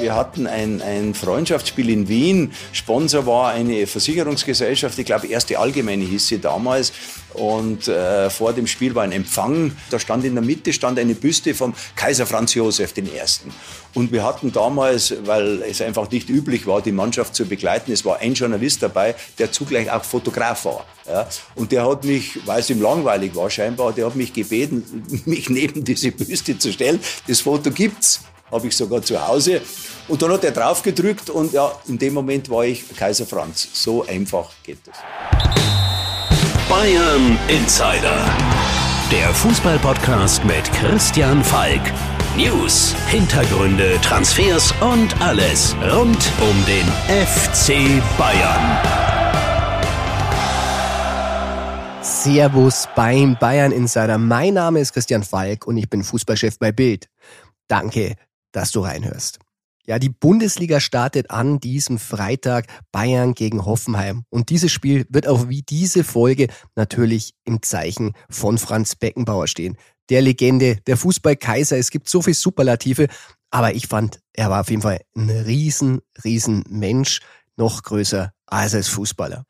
Wir hatten ein, ein Freundschaftsspiel in Wien. Sponsor war eine Versicherungsgesellschaft, ich glaube, erste Allgemeine hieß sie damals. Und äh, vor dem Spiel war ein Empfang. Da stand in der Mitte stand eine Büste vom Kaiser Franz Josef I. Und wir hatten damals, weil es einfach nicht üblich war, die Mannschaft zu begleiten, es war ein Journalist dabei, der zugleich auch Fotograf war. Ja. Und der hat mich, weil es ihm langweilig war scheinbar, der hat mich gebeten, mich neben diese Büste zu stellen. Das Foto gibt's habe ich sogar zu Hause. Und dann hat er drauf gedrückt und ja, in dem Moment war ich Kaiser Franz. So einfach geht es. Bayern Insider. Der Fußballpodcast mit Christian Falk. News, Hintergründe, Transfers und alles rund um den FC Bayern. Servus beim Bayern Insider. Mein Name ist Christian Falk und ich bin Fußballchef bei Bild. Danke, dass du reinhörst. Ja, die Bundesliga startet an diesem Freitag Bayern gegen Hoffenheim. Und dieses Spiel wird auch wie diese Folge natürlich im Zeichen von Franz Beckenbauer stehen. Der Legende, der Fußballkaiser. Es gibt so viel Superlative. Aber ich fand, er war auf jeden Fall ein riesen, riesen Mensch. Noch größer als als Fußballer.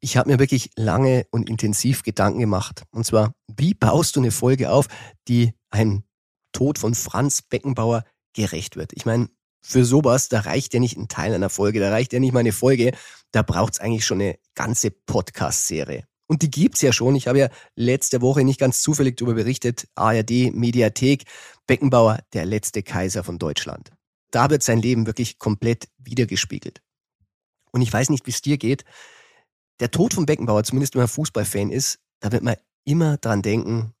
Ich habe mir wirklich lange und intensiv Gedanken gemacht. Und zwar, wie baust du eine Folge auf, die ein Tod von Franz Beckenbauer gerecht wird. Ich meine, für sowas, da reicht ja nicht ein Teil einer Folge, da reicht ja nicht mal eine Folge, da braucht's eigentlich schon eine ganze Podcast-Serie. Und die gibt's ja schon. Ich habe ja letzte Woche nicht ganz zufällig darüber berichtet. ARD, Mediathek, Beckenbauer, der letzte Kaiser von Deutschland. Da wird sein Leben wirklich komplett wiedergespiegelt. Und ich weiß nicht, wie es dir geht. Der Tod von Beckenbauer, zumindest wenn man Fußballfan ist, da wird man immer dran denken,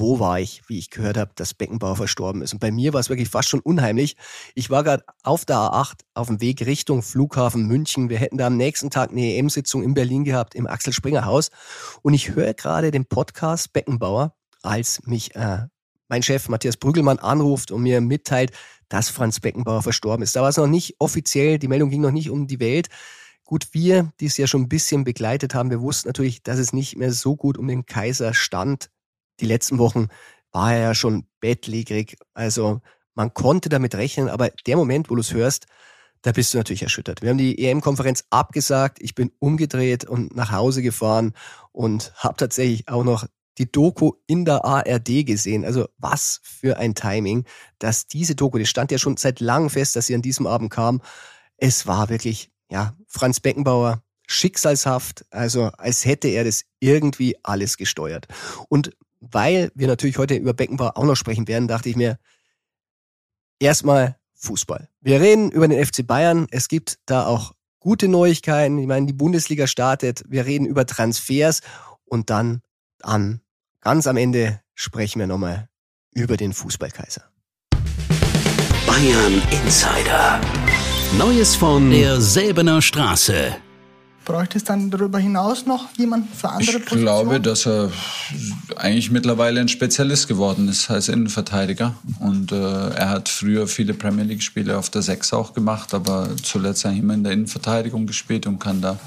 wo war ich, wie ich gehört habe, dass Beckenbauer verstorben ist. Und bei mir war es wirklich fast schon unheimlich. Ich war gerade auf der A8 auf dem Weg Richtung Flughafen München. Wir hätten da am nächsten Tag eine EM-Sitzung in Berlin gehabt, im Axel Springer Haus. Und ich höre gerade den Podcast Beckenbauer, als mich äh, mein Chef Matthias Brügelmann anruft und mir mitteilt, dass Franz Beckenbauer verstorben ist. Da war es noch nicht offiziell, die Meldung ging noch nicht um die Welt. Gut, wir, die es ja schon ein bisschen begleitet haben, wir wussten natürlich, dass es nicht mehr so gut um den Kaiser stand die letzten Wochen war er ja schon bettlägerig. Also man konnte damit rechnen, aber der Moment, wo du es hörst, da bist du natürlich erschüttert. Wir haben die EM-Konferenz abgesagt. Ich bin umgedreht und nach Hause gefahren und habe tatsächlich auch noch die Doku in der ARD gesehen. Also was für ein Timing, dass diese Doku, die stand ja schon seit langem fest, dass sie an diesem Abend kam. Es war wirklich, ja, Franz Beckenbauer, schicksalshaft, also als hätte er das irgendwie alles gesteuert. Und weil wir natürlich heute über Beckenbauer auch noch sprechen werden, dachte ich mir, erstmal Fußball. Wir reden über den FC Bayern. Es gibt da auch gute Neuigkeiten. Ich meine, die Bundesliga startet. Wir reden über Transfers und dann an ganz am Ende sprechen wir nochmal über den Fußballkaiser. Bayern Insider. Neues von der Säbener Straße. Bräuchte es dann darüber hinaus noch jemanden für andere ich Positionen? Ich glaube, dass er eigentlich mittlerweile ein Spezialist geworden ist als Innenverteidiger. Und äh, er hat früher viele Premier League-Spiele auf der Sechs auch gemacht, aber zuletzt eigentlich immer in der Innenverteidigung gespielt und kann da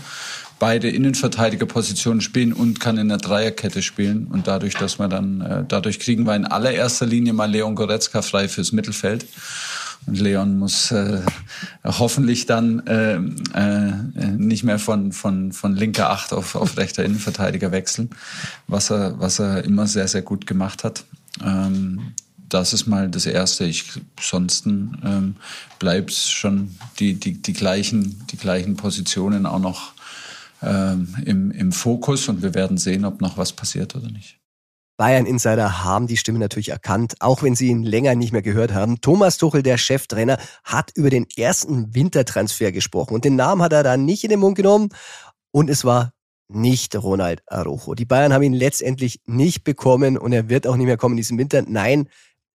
beide Innenverteidigerpositionen spielen und kann in der Dreierkette spielen. Und dadurch, dass wir dann, äh, dadurch kriegen wir in allererster Linie mal Leon Goretzka frei fürs Mittelfeld. Und Leon muss äh, hoffentlich dann äh, äh, nicht mehr von, von, von linker Acht auf, auf rechter Innenverteidiger wechseln, was er, was er immer sehr, sehr gut gemacht hat. Ähm, das ist mal das Erste. Ich, ansonsten ähm, bleibt schon die, die, die, gleichen, die gleichen Positionen auch noch ähm, im, im Fokus und wir werden sehen, ob noch was passiert oder nicht. Bayern-Insider haben die Stimme natürlich erkannt, auch wenn sie ihn länger nicht mehr gehört haben. Thomas Tuchel, der Cheftrainer, hat über den ersten Wintertransfer gesprochen. Und den Namen hat er da nicht in den Mund genommen. Und es war nicht Ronald Arojo. Die Bayern haben ihn letztendlich nicht bekommen und er wird auch nicht mehr kommen in diesem Winter. Nein,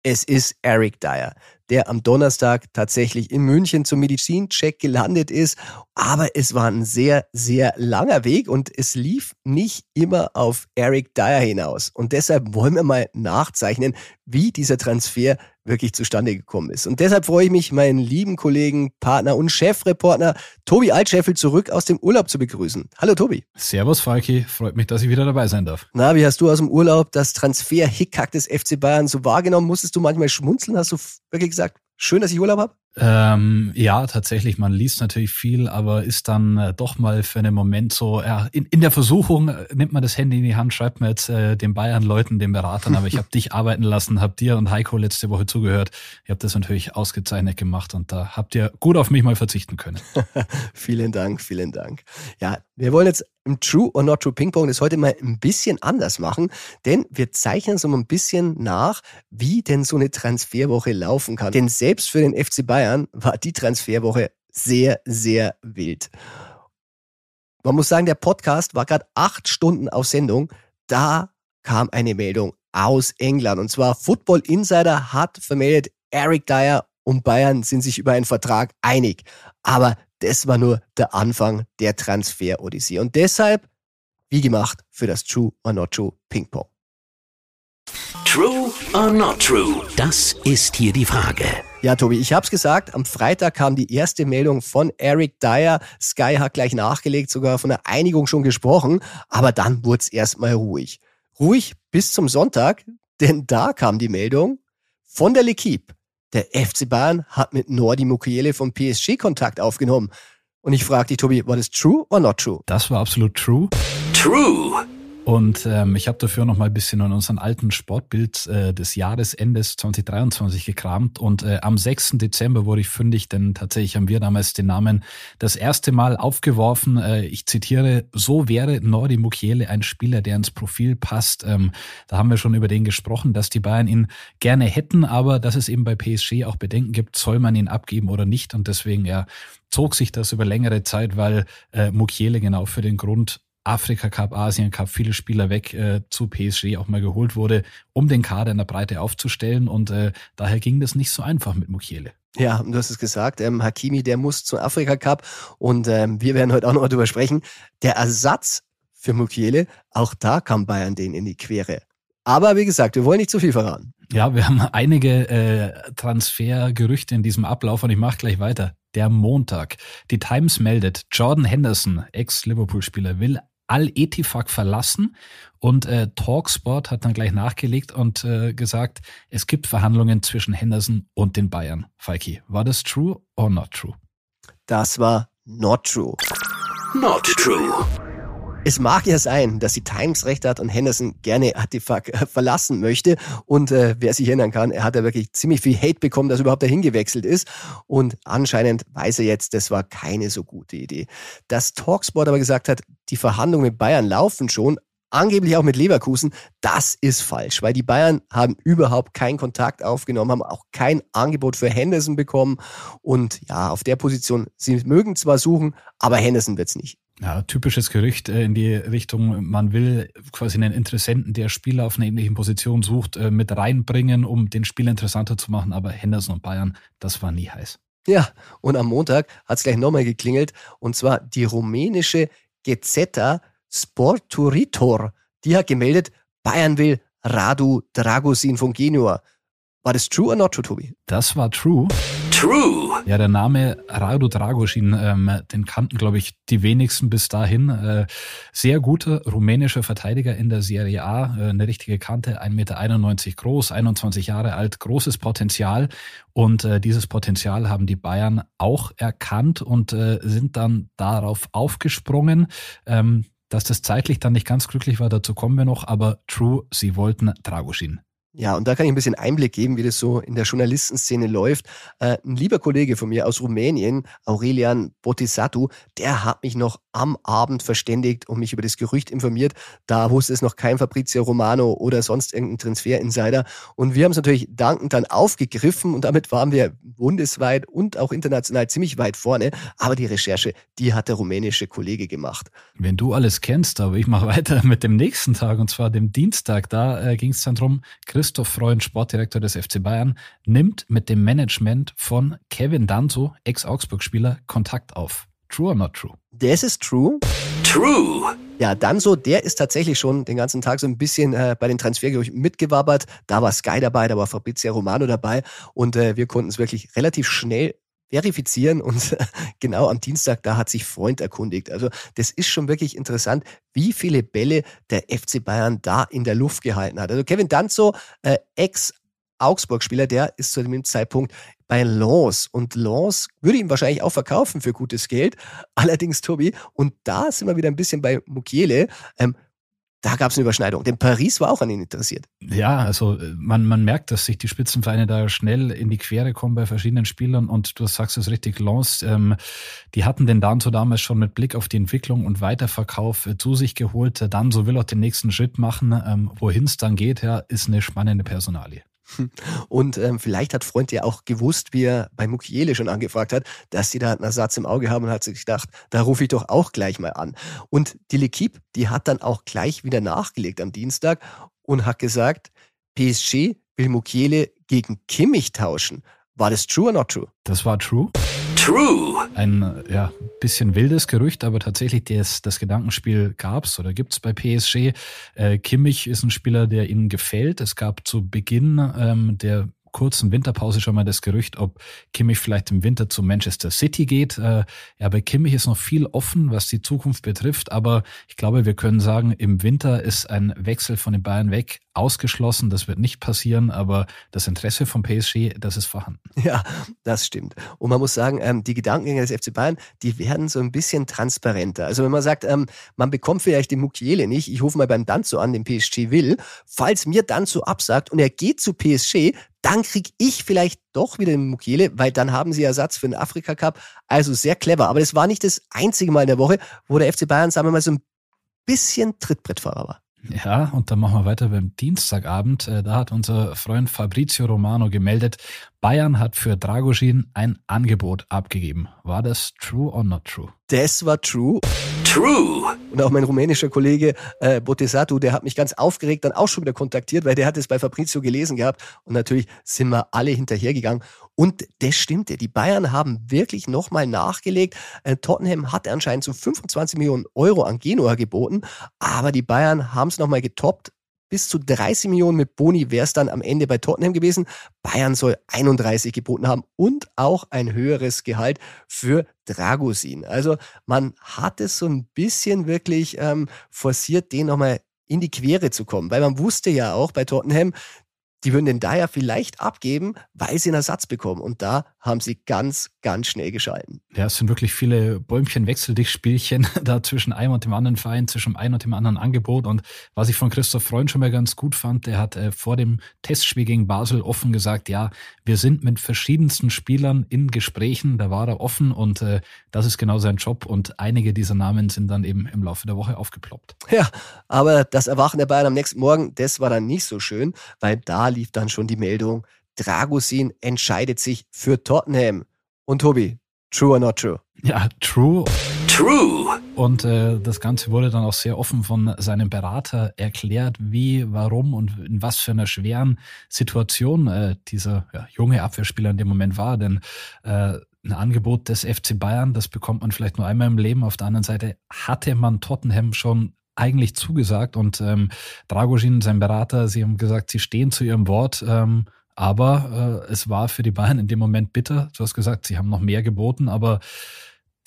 es ist Eric Dyer der am Donnerstag tatsächlich in München zum Medizincheck gelandet ist. Aber es war ein sehr, sehr langer Weg und es lief nicht immer auf Eric Dyer hinaus. Und deshalb wollen wir mal nachzeichnen, wie dieser Transfer wirklich zustande gekommen ist. Und deshalb freue ich mich, meinen lieben Kollegen, Partner und Chefreporter Tobi Altscheffel zurück aus dem Urlaub zu begrüßen. Hallo Tobi. Servus Falki, freut mich, dass ich wieder dabei sein darf. Na, wie hast du aus dem Urlaub das Transfer-Hickhack des FC Bayern so wahrgenommen? Musstest du manchmal schmunzeln? Hast du wirklich gesagt, Schön, dass ich Urlaub habe? Ähm, ja, tatsächlich, man liest natürlich viel, aber ist dann äh, doch mal für einen Moment so, ja, in, in der Versuchung äh, nimmt man das Handy in die Hand, schreibt mir jetzt äh, den Bayern-Leuten, den Beratern, aber ich habe dich arbeiten lassen, hab dir und Heiko letzte Woche zugehört. Ihr habt das natürlich ausgezeichnet gemacht und da habt ihr gut auf mich mal verzichten können. vielen Dank, vielen Dank. Ja, wir wollen jetzt im True or Not True Ping Pong das heute mal ein bisschen anders machen, denn wir zeichnen so ein bisschen nach, wie denn so eine Transferwoche laufen kann. Denn selbst für den FC Bayern war die Transferwoche sehr, sehr wild. Man muss sagen, der Podcast war gerade acht Stunden auf Sendung. Da kam eine Meldung aus England. Und zwar Football Insider hat vermeldet, Eric Dyer und Bayern sind sich über einen Vertrag einig. Aber das war nur der Anfang der Transfer-Odyssee. Und deshalb, wie gemacht, für das True or Not True Ping Pong. True or not true? Das ist hier die Frage. Ja, Tobi, ich hab's gesagt, am Freitag kam die erste Meldung von Eric Dyer. Sky hat gleich nachgelegt, sogar von der Einigung schon gesprochen, aber dann wurde es erstmal ruhig. Ruhig bis zum Sonntag, denn da kam die Meldung von der L'Equipe. Der FC Bayern hat mit Nordi Mukiele vom PSG Kontakt aufgenommen. Und ich frage dich, Tobi, war das true or not true? Das war absolut true. True. Und ähm, ich habe dafür noch mal ein bisschen an unseren alten Sportbild äh, des Jahresendes 2023 gekramt. Und äh, am 6. Dezember wurde ich fündig, denn tatsächlich haben wir damals den Namen das erste Mal aufgeworfen. Äh, ich zitiere, so wäre Nordi Mukiele ein Spieler, der ins Profil passt. Ähm, da haben wir schon über den gesprochen, dass die Bayern ihn gerne hätten, aber dass es eben bei PSG auch Bedenken gibt, soll man ihn abgeben oder nicht. Und deswegen ja, zog sich das über längere Zeit, weil äh, Mukiele genau für den Grund Afrika Cup, Asien Cup, viele Spieler weg äh, zu PSG auch mal geholt wurde, um den Kader in der Breite aufzustellen. Und äh, daher ging das nicht so einfach mit Mukiele. Ja, du hast es gesagt, ähm, Hakimi, der muss zum Afrika Cup und ähm, wir werden heute auch noch darüber sprechen. Der Ersatz für Mukiele, auch da kam Bayern den in die Quere. Aber wie gesagt, wir wollen nicht zu viel verraten. Ja, wir haben einige äh, Transfergerüchte in diesem Ablauf und ich mache gleich weiter. Der Montag. Die Times meldet, Jordan Henderson, Ex-Liverpool-Spieler, will Al-Etifak verlassen und äh, Talksport hat dann gleich nachgelegt und äh, gesagt, es gibt Verhandlungen zwischen Henderson und den Bayern. Falki, war das true or not true? Das war not true. Not true. Es mag ja sein, dass die Times recht hat und Henderson gerne Artefakt äh, verlassen möchte. Und äh, wer sich erinnern kann, er hat ja wirklich ziemlich viel Hate bekommen, dass er überhaupt dahin gewechselt ist. Und anscheinend weiß er jetzt, das war keine so gute Idee. Dass Talksport aber gesagt hat, die Verhandlungen mit Bayern laufen schon, angeblich auch mit Leverkusen, das ist falsch, weil die Bayern haben überhaupt keinen Kontakt aufgenommen, haben auch kein Angebot für Henderson bekommen und ja, auf der Position, sie mögen zwar suchen, aber Henderson wird's nicht. Ja, typisches Gerücht äh, in die Richtung, man will quasi einen Interessenten, der Spieler auf einer ähnlichen Position sucht, äh, mit reinbringen, um den Spieler interessanter zu machen. Aber Henderson und Bayern, das war nie heiß. Ja, und am Montag hat es gleich nochmal geklingelt. Und zwar die rumänische Gezeta Sporturitor. Die hat gemeldet, Bayern will Radu Dragosin von Genua. War das true or not true, Tobi? Das war true. True. Ja, der Name Rado Dragosin, ähm, den kannten, glaube ich, die wenigsten bis dahin. Äh, sehr guter rumänischer Verteidiger in der Serie A, äh, eine richtige Kante, 1,91 Meter groß, 21 Jahre alt, großes Potenzial. Und äh, dieses Potenzial haben die Bayern auch erkannt und äh, sind dann darauf aufgesprungen. Ähm, dass das zeitlich dann nicht ganz glücklich war, dazu kommen wir noch, aber true, sie wollten Dragosin. Ja, und da kann ich ein bisschen Einblick geben, wie das so in der Journalistenszene läuft. Äh, ein lieber Kollege von mir aus Rumänien, Aurelian Botisatu, der hat mich noch am Abend verständigt und mich über das Gerücht informiert. Da wusste es noch kein Fabrizio Romano oder sonst irgendein Transfer-Insider. Und wir haben es natürlich dankend dann aufgegriffen und damit waren wir bundesweit und auch international ziemlich weit vorne. Aber die Recherche, die hat der rumänische Kollege gemacht. Wenn du alles kennst, aber ich mache weiter mit dem nächsten Tag und zwar dem Dienstag. Da äh, ging es dann drum, Chris Christoph Freund, Sportdirektor des FC Bayern, nimmt mit dem Management von Kevin Danzo, Ex-Augsburg-Spieler, Kontakt auf. True or not true? Das ist true. True. Ja, Danzo, der ist tatsächlich schon den ganzen Tag so ein bisschen äh, bei den Transfergerüchten mitgewabbert. Da war Sky dabei, da war Fabrizio Romano dabei und äh, wir konnten es wirklich relativ schnell verifizieren und genau am Dienstag, da hat sich Freund erkundigt. Also das ist schon wirklich interessant, wie viele Bälle der FC Bayern da in der Luft gehalten hat. Also Kevin Danzo, äh, Ex Augsburg-Spieler, der ist zu dem Zeitpunkt bei Lens. Und Lens würde ihn wahrscheinlich auch verkaufen für gutes Geld. Allerdings, Tobi, und da sind wir wieder ein bisschen bei Mukiele. Ähm, da gab es eine Überschneidung. Denn Paris war auch an ihn interessiert. Ja, also äh, man, man merkt, dass sich die Spitzenvereine da schnell in die Quere kommen bei verschiedenen Spielern und du sagst es richtig, Lens, ähm, die hatten den Danzo damals schon mit Blick auf die Entwicklung und Weiterverkauf äh, zu sich geholt. Danzo will auch den nächsten Schritt machen. Ähm, Wohin es dann geht, ja, ist eine spannende Personalie. Und ähm, vielleicht hat Freund ja auch gewusst, wie er bei Mukiele schon angefragt hat, dass sie da einen Ersatz im Auge haben und hat sich gedacht, da rufe ich doch auch gleich mal an. Und die L'Equipe, die hat dann auch gleich wieder nachgelegt am Dienstag und hat gesagt, PSG will Mukiele gegen Kimmich tauschen. War das true or not true? Das war true. True. Ein ja, bisschen wildes Gerücht, aber tatsächlich das, das Gedankenspiel gab's oder gibt's bei PSG. Äh, Kimmich ist ein Spieler, der ihnen gefällt. Es gab zu Beginn ähm, der kurzen Winterpause schon mal das Gerücht, ob Kimmich vielleicht im Winter zu Manchester City geht. Äh, ja, bei Kimmich ist noch viel offen, was die Zukunft betrifft, aber ich glaube, wir können sagen, im Winter ist ein Wechsel von den Bayern weg ausgeschlossen. Das wird nicht passieren, aber das Interesse vom PSG, das ist vorhanden. Ja, das stimmt. Und man muss sagen, ähm, die Gedankengänge des FC Bayern, die werden so ein bisschen transparenter. Also wenn man sagt, ähm, man bekommt vielleicht den Mukiele nicht, ich rufe mal beim Danzo an, den PSG will. Falls mir Danzo absagt und er geht zu PSG, dann kriege ich vielleicht doch wieder den Mukiele, weil dann haben sie Ersatz für den Afrika Cup. Also sehr clever. Aber das war nicht das einzige Mal in der Woche, wo der FC Bayern, sagen wir mal, so ein bisschen Trittbrettfahrer war. Ja, und dann machen wir weiter beim Dienstagabend. Äh, da hat unser Freund Fabrizio Romano gemeldet, Bayern hat für Dragoshin ein Angebot abgegeben. War das true or not true? Das war true. True. Und auch mein rumänischer Kollege äh, Botesatu, der hat mich ganz aufgeregt dann auch schon wieder kontaktiert, weil der hat es bei Fabrizio gelesen gehabt. Und natürlich sind wir alle hinterhergegangen. Und das stimmte. Die Bayern haben wirklich nochmal nachgelegt. Äh, Tottenham hat anscheinend so 25 Millionen Euro an Genua geboten, aber die Bayern haben es nochmal getoppt. Bis zu 30 Millionen mit Boni wäre es dann am Ende bei Tottenham gewesen. Bayern soll 31 geboten haben und auch ein höheres Gehalt für Dragusin. Also man hat es so ein bisschen wirklich ähm, forciert, den nochmal in die Quere zu kommen, weil man wusste ja auch bei Tottenham, die würden den Dyer vielleicht abgeben, weil sie einen Ersatz bekommen. Und da haben sie ganz, ganz schnell geschalten. Ja, es sind wirklich viele Bäumchen-Wechsel-Dich-Spielchen da zwischen einem und dem anderen Verein, zwischen einem und dem anderen Angebot. Und was ich von Christoph Freund schon mal ganz gut fand, der hat äh, vor dem Testspiel gegen Basel offen gesagt, ja, wir sind mit verschiedensten Spielern in Gesprächen. Da war er offen und äh, das ist genau sein Job. Und einige dieser Namen sind dann eben im Laufe der Woche aufgeploppt. Ja, aber das Erwachen der Bayern am nächsten Morgen, das war dann nicht so schön, weil da lief dann schon die Meldung, Dragusin entscheidet sich für Tottenham. Und Tobi, true or not true? Ja, true. True. Und äh, das Ganze wurde dann auch sehr offen von seinem Berater erklärt, wie, warum und in was für einer schweren Situation äh, dieser ja, junge Abwehrspieler in dem Moment war. Denn äh, ein Angebot des FC Bayern, das bekommt man vielleicht nur einmal im Leben. Auf der anderen Seite hatte man Tottenham schon eigentlich zugesagt und ähm, Dragoshin, sein Berater, sie haben gesagt, sie stehen zu ihrem Wort. Ähm, aber äh, es war für die Bayern in dem Moment bitter. Du hast gesagt, sie haben noch mehr geboten, aber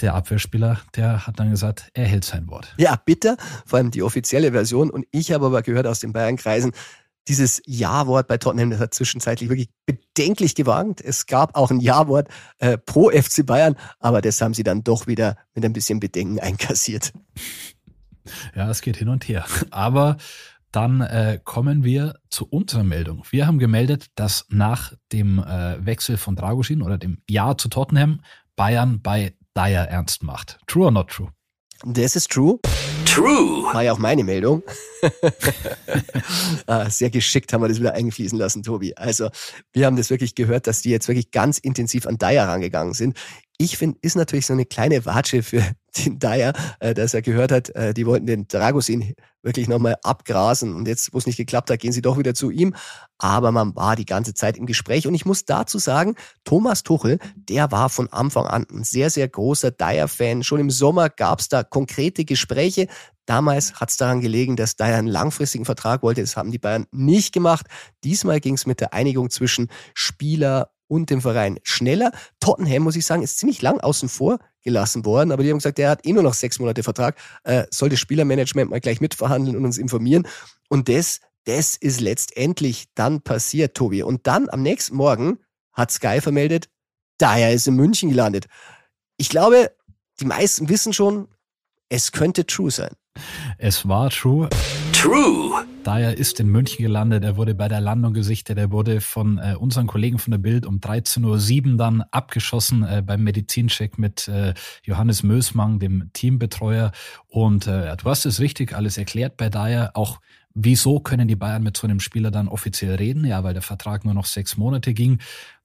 der Abwehrspieler, der hat dann gesagt, er hält sein Wort. Ja, bitter, vor allem die offizielle Version. Und ich habe aber gehört aus den Bayern-Kreisen, dieses Ja-Wort bei Tottenham, das hat zwischenzeitlich wirklich bedenklich gewankt. Es gab auch ein Ja-Wort äh, pro FC Bayern, aber das haben sie dann doch wieder mit ein bisschen Bedenken einkassiert. Ja, es geht hin und her. Aber dann äh, kommen wir zu unserer Meldung. Wir haben gemeldet, dass nach dem äh, Wechsel von Dragusin oder dem Ja zu Tottenham Bayern bei Dyer ernst macht. True or not true? Das ist true. True. War ja auch meine Meldung. ah, sehr geschickt haben wir das wieder eingefließen lassen, Tobi. Also, wir haben das wirklich gehört, dass die jetzt wirklich ganz intensiv an Dyer rangegangen sind. Ich finde, ist natürlich so eine kleine Watsche für den Dyer, äh, dass er gehört hat, äh, die wollten den Dragosin wirklich nochmal abgrasen und jetzt, wo es nicht geklappt hat, gehen sie doch wieder zu ihm. Aber man war die ganze Zeit im Gespräch und ich muss dazu sagen, Thomas Tuchel, der war von Anfang an ein sehr, sehr großer Dyer-Fan. Schon im Sommer gab es da konkrete Gespräche. Damals hat es daran gelegen, dass Dyer einen langfristigen Vertrag wollte. Das haben die Bayern nicht gemacht. Diesmal ging es mit der Einigung zwischen Spieler und dem Verein schneller. Tottenham, muss ich sagen, ist ziemlich lang außen vor gelassen worden, aber die haben gesagt, der hat eh nur noch sechs Monate Vertrag, äh, soll das Spielermanagement mal gleich mitverhandeln und uns informieren. Und das das ist letztendlich dann passiert, Tobi. Und dann am nächsten Morgen hat Sky vermeldet, Dyer ist in München gelandet. Ich glaube, die meisten wissen schon, es könnte true sein. Es war true. True. Dyer ist in München gelandet. Er wurde bei der Landung gesichtet. Er wurde von äh, unseren Kollegen von der Bild um 13.07 Uhr dann abgeschossen äh, beim Medizincheck mit äh, Johannes Mösmang, dem Teambetreuer. Und äh, du hast es richtig alles erklärt bei Dyer. Auch Wieso können die Bayern mit so einem Spieler dann offiziell reden? Ja, weil der Vertrag nur noch sechs Monate ging.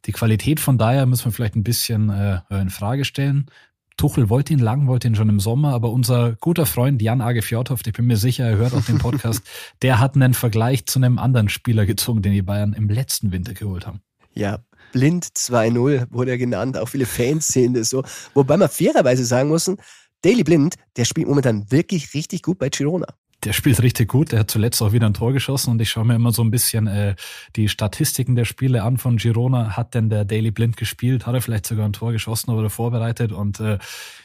Die Qualität von Dyer müssen wir vielleicht ein bisschen äh, in Frage stellen. Tuchel wollte ihn lang, wollte ihn schon im Sommer, aber unser guter Freund Jan Age Fjordhoft, ich bin mir sicher, er hört auch den Podcast, der hat einen Vergleich zu einem anderen Spieler gezogen, den die Bayern im letzten Winter geholt haben. Ja, Blind 2-0 wurde er genannt, auch viele Fans sehen das so. Wobei man fairerweise sagen muss, Daily Blind, der spielt momentan wirklich richtig gut bei Girona der spielt richtig gut. Der hat zuletzt auch wieder ein Tor geschossen und ich schaue mir immer so ein bisschen äh, die Statistiken der Spiele an von Girona. Hat denn der Daily Blind gespielt? Hat er vielleicht sogar ein Tor geschossen oder vorbereitet? Und äh,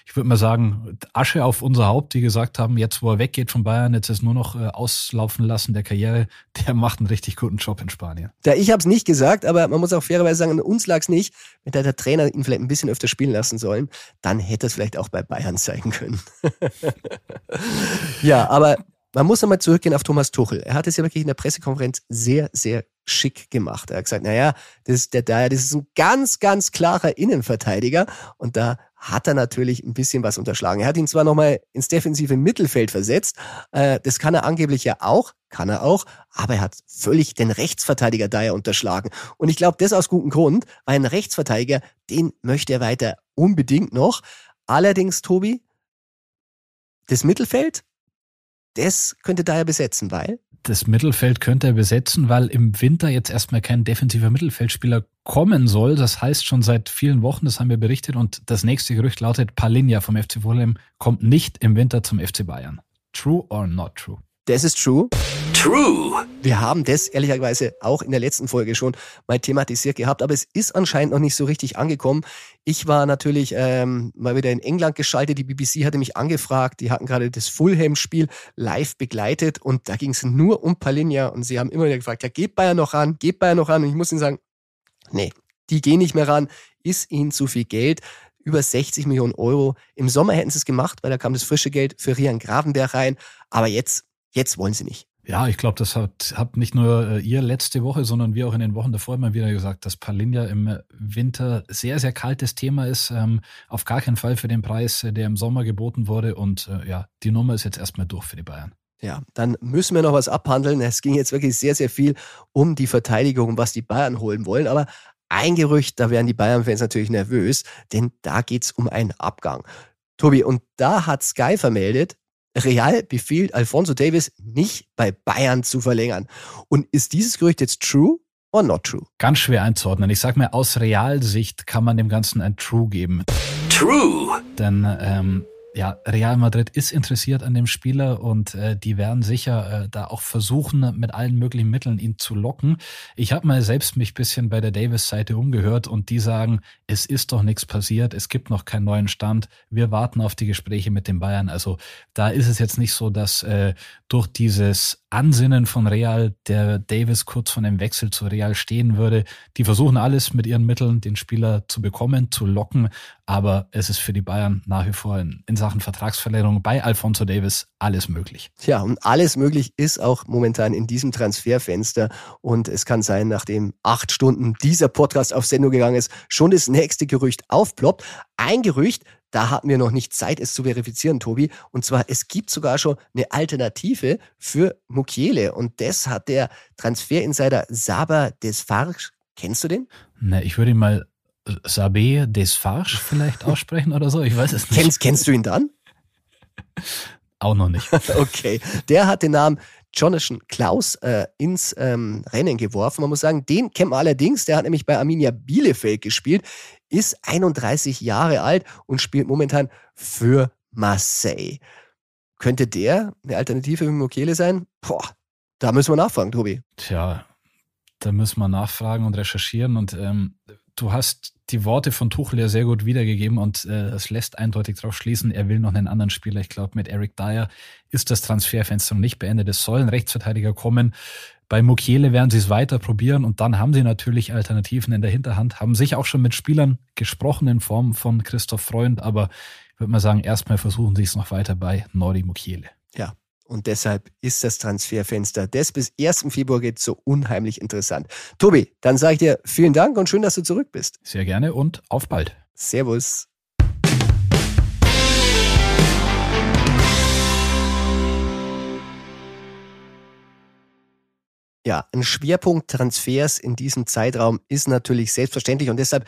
ich würde mal sagen, Asche auf unser Haupt, die gesagt haben, jetzt wo er weggeht von Bayern, jetzt ist nur noch äh, auslaufen lassen der Karriere, der macht einen richtig guten Job in Spanien. Ja, ich habe es nicht gesagt, aber man muss auch fairerweise sagen, uns lag es nicht. Wenn der Trainer ihn vielleicht ein bisschen öfter spielen lassen sollen, dann hätte es vielleicht auch bei Bayern zeigen können. ja, aber man muss einmal zurückgehen auf Thomas Tuchel. Er hat es ja wirklich in der Pressekonferenz sehr, sehr schick gemacht. Er hat gesagt, naja, das ist der das ist ein ganz, ganz klarer Innenverteidiger. Und da hat er natürlich ein bisschen was unterschlagen. Er hat ihn zwar nochmal ins defensive Mittelfeld versetzt, äh, das kann er angeblich ja auch, kann er auch, aber er hat völlig den Rechtsverteidiger Dyer unterschlagen. Und ich glaube, das aus gutem Grund, weil ein Rechtsverteidiger, den möchte er weiter unbedingt noch. Allerdings, Tobi, das Mittelfeld, das könnte da ja besetzen, weil? Das Mittelfeld könnte er besetzen, weil im Winter jetzt erstmal kein defensiver Mittelfeldspieler kommen soll. Das heißt schon seit vielen Wochen, das haben wir berichtet. Und das nächste Gerücht lautet, Palinja vom FC Fulham kommt nicht im Winter zum FC Bayern. True or not true? Das ist true. True. Wir haben das ehrlicherweise auch in der letzten Folge schon mal thematisiert gehabt, aber es ist anscheinend noch nicht so richtig angekommen. Ich war natürlich ähm, mal wieder in England geschaltet. Die BBC hatte mich angefragt. Die hatten gerade das Fulham-Spiel live begleitet und da ging es nur um Palinja und sie haben immer wieder gefragt, ja, geht Bayern noch ran, geht Bayern noch ran? Und ich muss ihnen sagen, nee, die gehen nicht mehr ran, ist ihnen zu viel Geld über 60 Millionen Euro. Im Sommer hätten sie es gemacht, weil da kam das frische Geld für Rian Gravenberg rein. Aber jetzt Jetzt wollen sie nicht. Ja, ich glaube, das hat, hat nicht nur äh, ihr letzte Woche, sondern wir auch in den Wochen davor immer wieder gesagt, dass Palinja im Winter sehr, sehr kaltes Thema ist. Ähm, auf gar keinen Fall für den Preis, äh, der im Sommer geboten wurde. Und äh, ja, die Nummer ist jetzt erstmal durch für die Bayern. Ja, dann müssen wir noch was abhandeln. Es ging jetzt wirklich sehr, sehr viel um die Verteidigung, was die Bayern holen wollen. Aber ein Gerücht, da wären die Bayern-Fans natürlich nervös, denn da geht's um einen Abgang. Tobi, und da hat Sky vermeldet, Real befiehlt Alfonso Davis nicht bei Bayern zu verlängern. Und ist dieses Gerücht jetzt true or not true? Ganz schwer einzuordnen. Ich sag mir, aus Realsicht kann man dem Ganzen ein True geben. True! Denn ähm, ja, Real Madrid ist interessiert an dem Spieler und äh, die werden sicher äh, da auch versuchen, mit allen möglichen Mitteln ihn zu locken. Ich habe mal selbst mich bisschen bei der Davis-Seite umgehört und die sagen, es ist doch nichts passiert, es gibt noch keinen neuen Stand, wir warten auf die Gespräche mit den Bayern. Also da ist es jetzt nicht so, dass äh, durch dieses Ansinnen von Real der Davis kurz von dem Wechsel zu Real stehen würde. Die versuchen alles mit ihren Mitteln, den Spieler zu bekommen, zu locken, aber es ist für die Bayern nach wie vor in, in Sachen Vertragsverlängerung bei Alfonso Davis alles möglich. Ja, und alles möglich ist auch momentan in diesem Transferfenster. Und es kann sein, nachdem acht Stunden dieser Podcast auf Sendung gegangen ist, schon das nächste Gerücht aufploppt. Ein Gerücht, da hatten wir noch nicht Zeit, es zu verifizieren, Tobi. Und zwar, es gibt sogar schon eine Alternative für Mukiele. Und das hat der Transferinsider Saba Desfarge. Kennst du den? Ne, ich würde ihn mal Sabé Desfarge vielleicht aussprechen oder so. Ich weiß es nicht. Kennst, kennst du ihn dann? Auch noch nicht. okay. Der hat den Namen Jonathan Klaus äh, ins ähm, Rennen geworfen. Man muss sagen, den kennt man allerdings. Der hat nämlich bei Arminia Bielefeld gespielt, ist 31 Jahre alt und spielt momentan für Marseille. Könnte der eine Alternative für Mokele sein? Boah, da müssen wir nachfragen, Tobi. Tja, da müssen wir nachfragen und recherchieren. Und ähm, du hast die Worte von Tuchel ja sehr gut wiedergegeben und äh, es lässt eindeutig darauf schließen, er will noch einen anderen Spieler. Ich glaube, mit Eric Dyer ist das Transferfenster noch nicht beendet. Es soll ein Rechtsverteidiger kommen. Bei Mukiele werden sie es weiter probieren und dann haben sie natürlich Alternativen in der Hinterhand, haben sich auch schon mit Spielern gesprochen in Form von Christoph Freund, aber ich würde mal sagen, erstmal versuchen sie es noch weiter bei Nori Mukiele. Ja, und deshalb ist das Transferfenster, das bis 1. Februar geht, so unheimlich interessant. Tobi, dann sage ich dir vielen Dank und schön, dass du zurück bist. Sehr gerne und auf bald. Servus. Ja, ein Schwerpunkt Transfers in diesem Zeitraum ist natürlich selbstverständlich und deshalb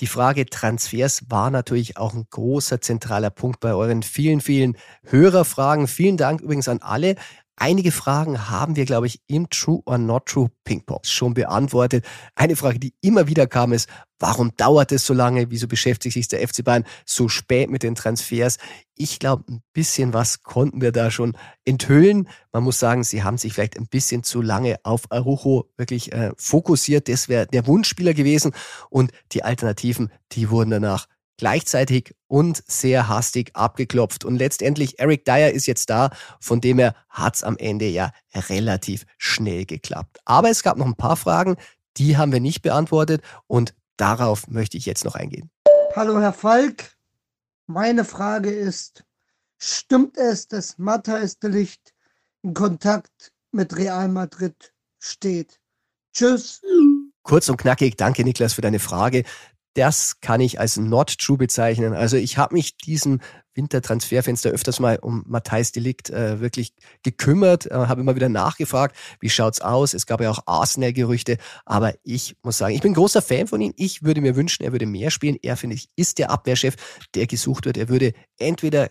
die Frage Transfers war natürlich auch ein großer zentraler Punkt bei euren vielen, vielen Hörerfragen. Vielen Dank übrigens an alle. Einige Fragen haben wir, glaube ich, im True or Not True Ping Pong schon beantwortet. Eine Frage, die immer wieder kam, ist, warum dauert es so lange? Wieso beschäftigt sich der FC Bayern so spät mit den Transfers? Ich glaube, ein bisschen was konnten wir da schon enthüllen. Man muss sagen, sie haben sich vielleicht ein bisschen zu lange auf Arujo wirklich äh, fokussiert. Das wäre der Wunschspieler gewesen. Und die Alternativen, die wurden danach gleichzeitig und sehr hastig abgeklopft. Und letztendlich, Eric Dyer ist jetzt da, von dem her hat's am Ende ja relativ schnell geklappt. Aber es gab noch ein paar Fragen, die haben wir nicht beantwortet und darauf möchte ich jetzt noch eingehen. Hallo Herr Falk, meine Frage ist, stimmt es, dass Matthijs de Licht in Kontakt mit Real Madrid steht? Tschüss. Kurz und knackig, danke Niklas für deine Frage das kann ich als not true bezeichnen. Also ich habe mich diesem Wintertransferfenster öfters mal um Matthijs Delikt äh, wirklich gekümmert, äh, habe immer wieder nachgefragt, wie schaut's aus? Es gab ja auch Arsenal-Gerüchte, aber ich muss sagen, ich bin großer Fan von ihm. Ich würde mir wünschen, er würde mehr spielen. Er, finde ich, ist der Abwehrchef, der gesucht wird. Er würde entweder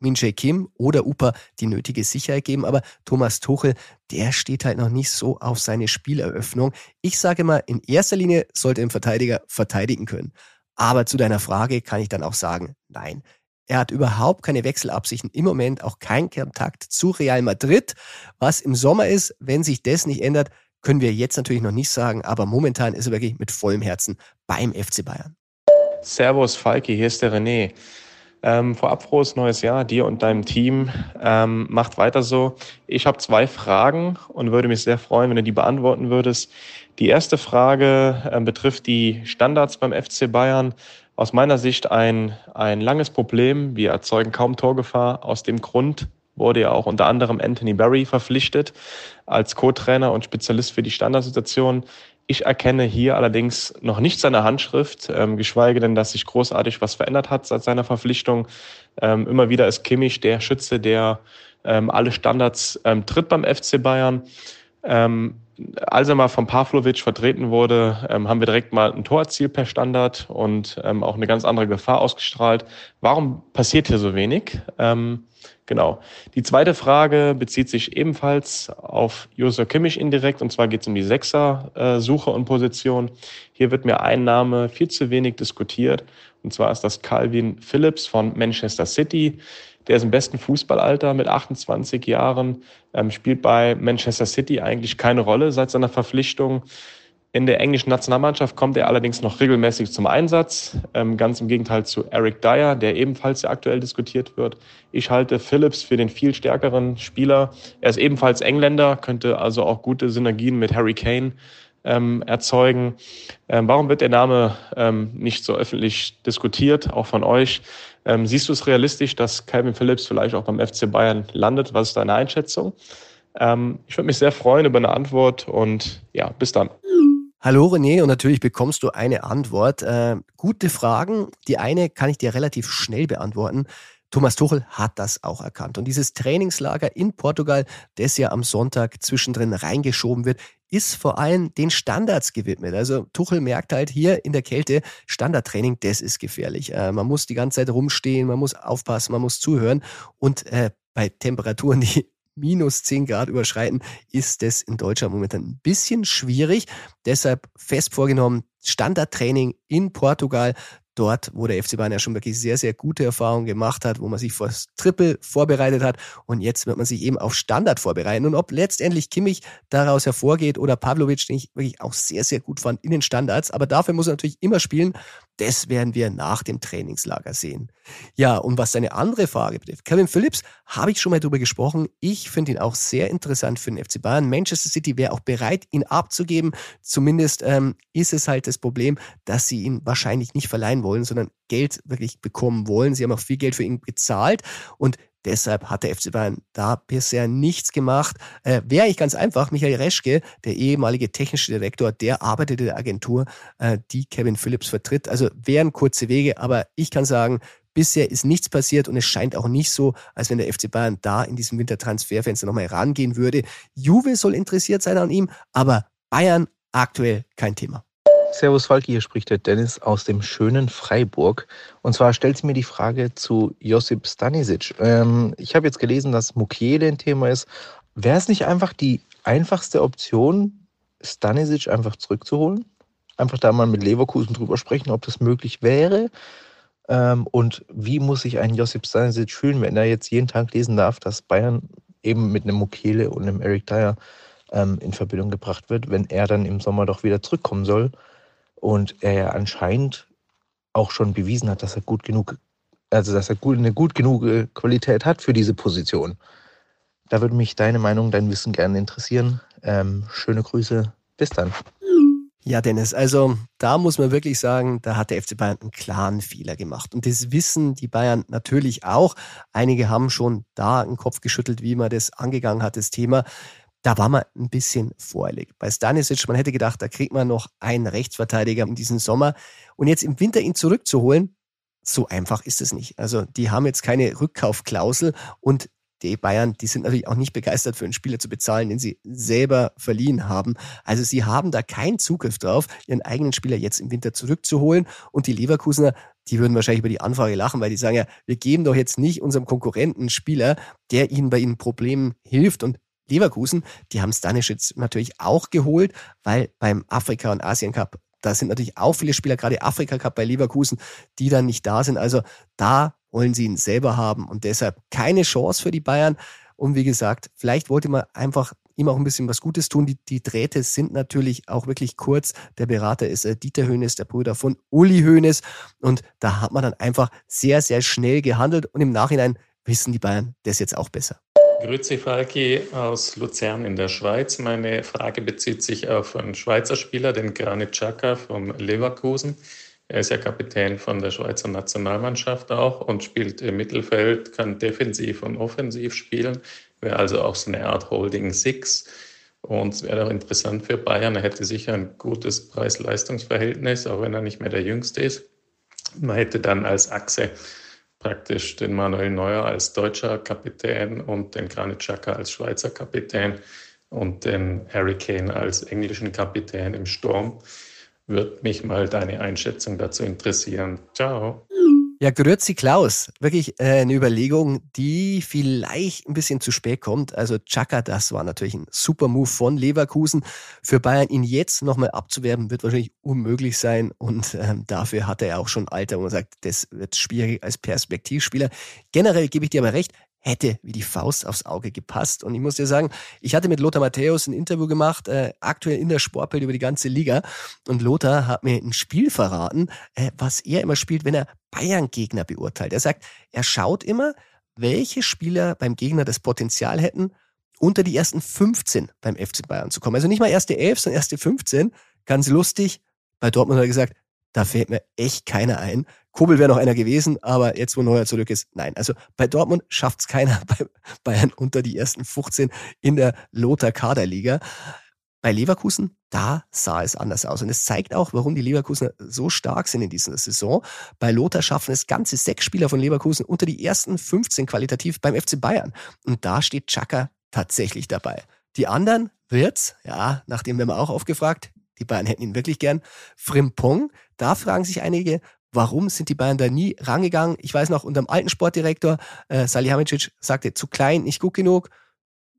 Min Jae Kim oder Upa die nötige Sicherheit geben. Aber Thomas Tuchel, der steht halt noch nicht so auf seine Spieleröffnung. Ich sage mal, in erster Linie sollte ein Verteidiger verteidigen können. Aber zu deiner Frage kann ich dann auch sagen, nein. Er hat überhaupt keine Wechselabsichten, im Moment auch keinen Kontakt zu Real Madrid. Was im Sommer ist, wenn sich das nicht ändert, können wir jetzt natürlich noch nicht sagen, aber momentan ist er wirklich mit vollem Herzen beim FC Bayern. Servus Falki, hier ist der René. Ähm, vorab frohes neues Jahr dir und deinem Team. Ähm, macht weiter so. Ich habe zwei Fragen und würde mich sehr freuen, wenn du die beantworten würdest. Die erste Frage äh, betrifft die Standards beim FC Bayern. Aus meiner Sicht ein, ein langes Problem. Wir erzeugen kaum Torgefahr. Aus dem Grund wurde ja auch unter anderem Anthony Barry verpflichtet als Co-Trainer und Spezialist für die Standardsituation. Ich erkenne hier allerdings noch nicht seine Handschrift, ähm, geschweige denn, dass sich großartig was verändert hat seit seiner Verpflichtung. Ähm, immer wieder ist Kimmich der Schütze, der ähm, alle Standards ähm, tritt beim FC Bayern. Ähm, als mal von Pavlovic vertreten wurde, ähm, haben wir direkt mal ein Tor erzielt per Standard und ähm, auch eine ganz andere Gefahr ausgestrahlt. Warum passiert hier so wenig? Ähm, genau. Die zweite Frage bezieht sich ebenfalls auf Josef Kimmich indirekt und zwar geht es um die Sechser-Suche und Position. Hier wird mir ein Name viel zu wenig diskutiert und zwar ist das Calvin Phillips von Manchester City. Der ist im besten Fußballalter mit 28 Jahren, ähm, spielt bei Manchester City eigentlich keine Rolle seit seiner Verpflichtung. In der englischen Nationalmannschaft kommt er allerdings noch regelmäßig zum Einsatz, ähm, ganz im Gegenteil zu Eric Dyer, der ebenfalls sehr aktuell diskutiert wird. Ich halte Phillips für den viel stärkeren Spieler. Er ist ebenfalls Engländer, könnte also auch gute Synergien mit Harry Kane ähm, erzeugen. Ähm, warum wird der Name ähm, nicht so öffentlich diskutiert, auch von euch? Ähm, siehst du es realistisch, dass Calvin Phillips vielleicht auch beim FC Bayern landet? Was ist deine Einschätzung? Ähm, ich würde mich sehr freuen über eine Antwort und ja, bis dann. Hallo René und natürlich bekommst du eine Antwort. Äh, gute Fragen. Die eine kann ich dir relativ schnell beantworten. Thomas Tuchel hat das auch erkannt. Und dieses Trainingslager in Portugal, das ja am Sonntag zwischendrin reingeschoben wird, ist vor allem den Standards gewidmet. Also Tuchel merkt halt hier in der Kälte, Standardtraining, das ist gefährlich. Äh, man muss die ganze Zeit rumstehen, man muss aufpassen, man muss zuhören. Und äh, bei Temperaturen, die minus 10 Grad überschreiten, ist das in Deutschland momentan ein bisschen schwierig. Deshalb fest vorgenommen, Standardtraining in Portugal dort, wo der FC Bayern ja schon wirklich sehr, sehr gute Erfahrungen gemacht hat, wo man sich vor das Triple vorbereitet hat und jetzt wird man sich eben auf Standard vorbereiten. Und ob letztendlich Kimmich daraus hervorgeht oder Pavlovic, den ich wirklich auch sehr, sehr gut fand in den Standards, aber dafür muss er natürlich immer spielen. Das werden wir nach dem Trainingslager sehen. Ja, und was deine andere Frage betrifft, Kevin Phillips, habe ich schon mal drüber gesprochen. Ich finde ihn auch sehr interessant für den FC Bayern. Manchester City wäre auch bereit, ihn abzugeben. Zumindest ähm, ist es halt das Problem, dass sie ihn wahrscheinlich nicht verleihen wollen, sondern Geld wirklich bekommen wollen. Sie haben auch viel Geld für ihn bezahlt und Deshalb hat der FC Bayern da bisher nichts gemacht. Äh, Wäre ich ganz einfach, Michael Reschke, der ehemalige technische Direktor, der arbeitet in der Agentur, äh, die Kevin Phillips vertritt. Also wären kurze Wege, aber ich kann sagen, bisher ist nichts passiert und es scheint auch nicht so, als wenn der FC Bayern da in diesem Wintertransferfenster nochmal rangehen würde. Juve soll interessiert sein an ihm, aber Bayern aktuell kein Thema. Servus Falki, hier spricht der Dennis aus dem schönen Freiburg. Und zwar stellt sie mir die Frage zu Josip Stanisic. Ähm, ich habe jetzt gelesen, dass Mukiele ein Thema ist. Wäre es nicht einfach die einfachste Option, Stanisic einfach zurückzuholen? Einfach da mal mit Leverkusen drüber sprechen, ob das möglich wäre. Ähm, und wie muss sich ein Josip Stanisic fühlen, wenn er jetzt jeden Tag lesen darf, dass Bayern eben mit einem Mukiele und einem Eric Dyer ähm, in Verbindung gebracht wird, wenn er dann im Sommer doch wieder zurückkommen soll? Und er anscheinend auch schon bewiesen hat, dass er gut genug, also dass er gut, eine gut genug Qualität hat für diese Position. Da würde mich deine Meinung, dein Wissen gerne interessieren. Ähm, schöne Grüße, bis dann. Ja, Dennis, also da muss man wirklich sagen, da hat der FC Bayern einen klaren Fehler gemacht. Und das wissen die Bayern natürlich auch. Einige haben schon da einen Kopf geschüttelt, wie man das angegangen hat, das Thema da war man ein bisschen voreilig. Bei Stanisic, man hätte gedacht, da kriegt man noch einen Rechtsverteidiger in diesem Sommer. Und jetzt im Winter ihn zurückzuholen, so einfach ist es nicht. Also die haben jetzt keine Rückkaufklausel und die Bayern, die sind natürlich auch nicht begeistert für einen Spieler zu bezahlen, den sie selber verliehen haben. Also sie haben da keinen Zugriff drauf, ihren eigenen Spieler jetzt im Winter zurückzuholen. Und die Leverkusener, die würden wahrscheinlich über die Anfrage lachen, weil die sagen ja, wir geben doch jetzt nicht unserem Konkurrenten einen Spieler, der ihnen bei ihren Problemen hilft. Und Leverkusen, die haben Stanisic natürlich auch geholt, weil beim Afrika- und Asien Cup, da sind natürlich auch viele Spieler, gerade Afrika Cup bei Leverkusen, die dann nicht da sind. Also da wollen sie ihn selber haben und deshalb keine Chance für die Bayern. Und wie gesagt, vielleicht wollte man einfach ihm auch ein bisschen was Gutes tun. Die, die Drähte sind natürlich auch wirklich kurz. Der Berater ist äh, Dieter Hönes, der Bruder von Uli Hönes. Und da hat man dann einfach sehr, sehr schnell gehandelt. Und im Nachhinein wissen die Bayern das jetzt auch besser. Grüezi Falki aus Luzern in der Schweiz. Meine Frage bezieht sich auf einen Schweizer Spieler, den Granit Xhaka vom Leverkusen. Er ist ja Kapitän von der Schweizer Nationalmannschaft auch und spielt im Mittelfeld, kann defensiv und offensiv spielen, wäre also auch so eine Art Holding Six. Und es wäre auch interessant für Bayern. Er hätte sicher ein gutes Preis-Leistungs-Verhältnis, auch wenn er nicht mehr der Jüngste ist. Man hätte dann als Achse praktisch den Manuel Neuer als deutscher Kapitän und den Granit Xhaka als Schweizer Kapitän und den Harry Kane als englischen Kapitän im Sturm. Würde mich mal deine Einschätzung dazu interessieren. Ciao. Ja, grüezi Klaus. Wirklich äh, eine Überlegung, die vielleicht ein bisschen zu spät kommt. Also Chaka, das war natürlich ein super Move von Leverkusen. Für Bayern ihn jetzt nochmal abzuwerben, wird wahrscheinlich unmöglich sein. Und ähm, dafür hat er auch schon Alter, wo man sagt, das wird schwierig als Perspektivspieler. Generell gebe ich dir aber recht, hätte wie die Faust aufs Auge gepasst. Und ich muss dir sagen, ich hatte mit Lothar Matthäus ein Interview gemacht, äh, aktuell in der Sportbild über die ganze Liga. Und Lothar hat mir ein Spiel verraten, äh, was er immer spielt, wenn er Bayern-Gegner beurteilt. Er sagt, er schaut immer, welche Spieler beim Gegner das Potenzial hätten, unter die ersten 15 beim FC Bayern zu kommen. Also nicht mal erste 11, sondern erste 15. Ganz lustig. Bei Dortmund hat er gesagt, da fällt mir echt keiner ein. Kobel wäre noch einer gewesen, aber jetzt, wo Neuer zurück ist, nein. Also bei Dortmund schafft es keiner bei Bayern unter die ersten 15 in der Lothar Kaderliga. Bei Leverkusen, da sah es anders aus. Und es zeigt auch, warum die Leverkusen so stark sind in dieser Saison. Bei Lothar schaffen es ganze sechs Spieler von Leverkusen unter die ersten 15 qualitativ beim FC Bayern. Und da steht Chaka tatsächlich dabei. Die anderen wird's, ja, nachdem wir auch aufgefragt, die Bayern hätten ihn wirklich gern. Frimpong, da fragen sich einige, warum sind die Bayern da nie rangegangen? Ich weiß noch, unter dem alten Sportdirektor äh, Salihamidzic sagte, zu klein, nicht gut genug.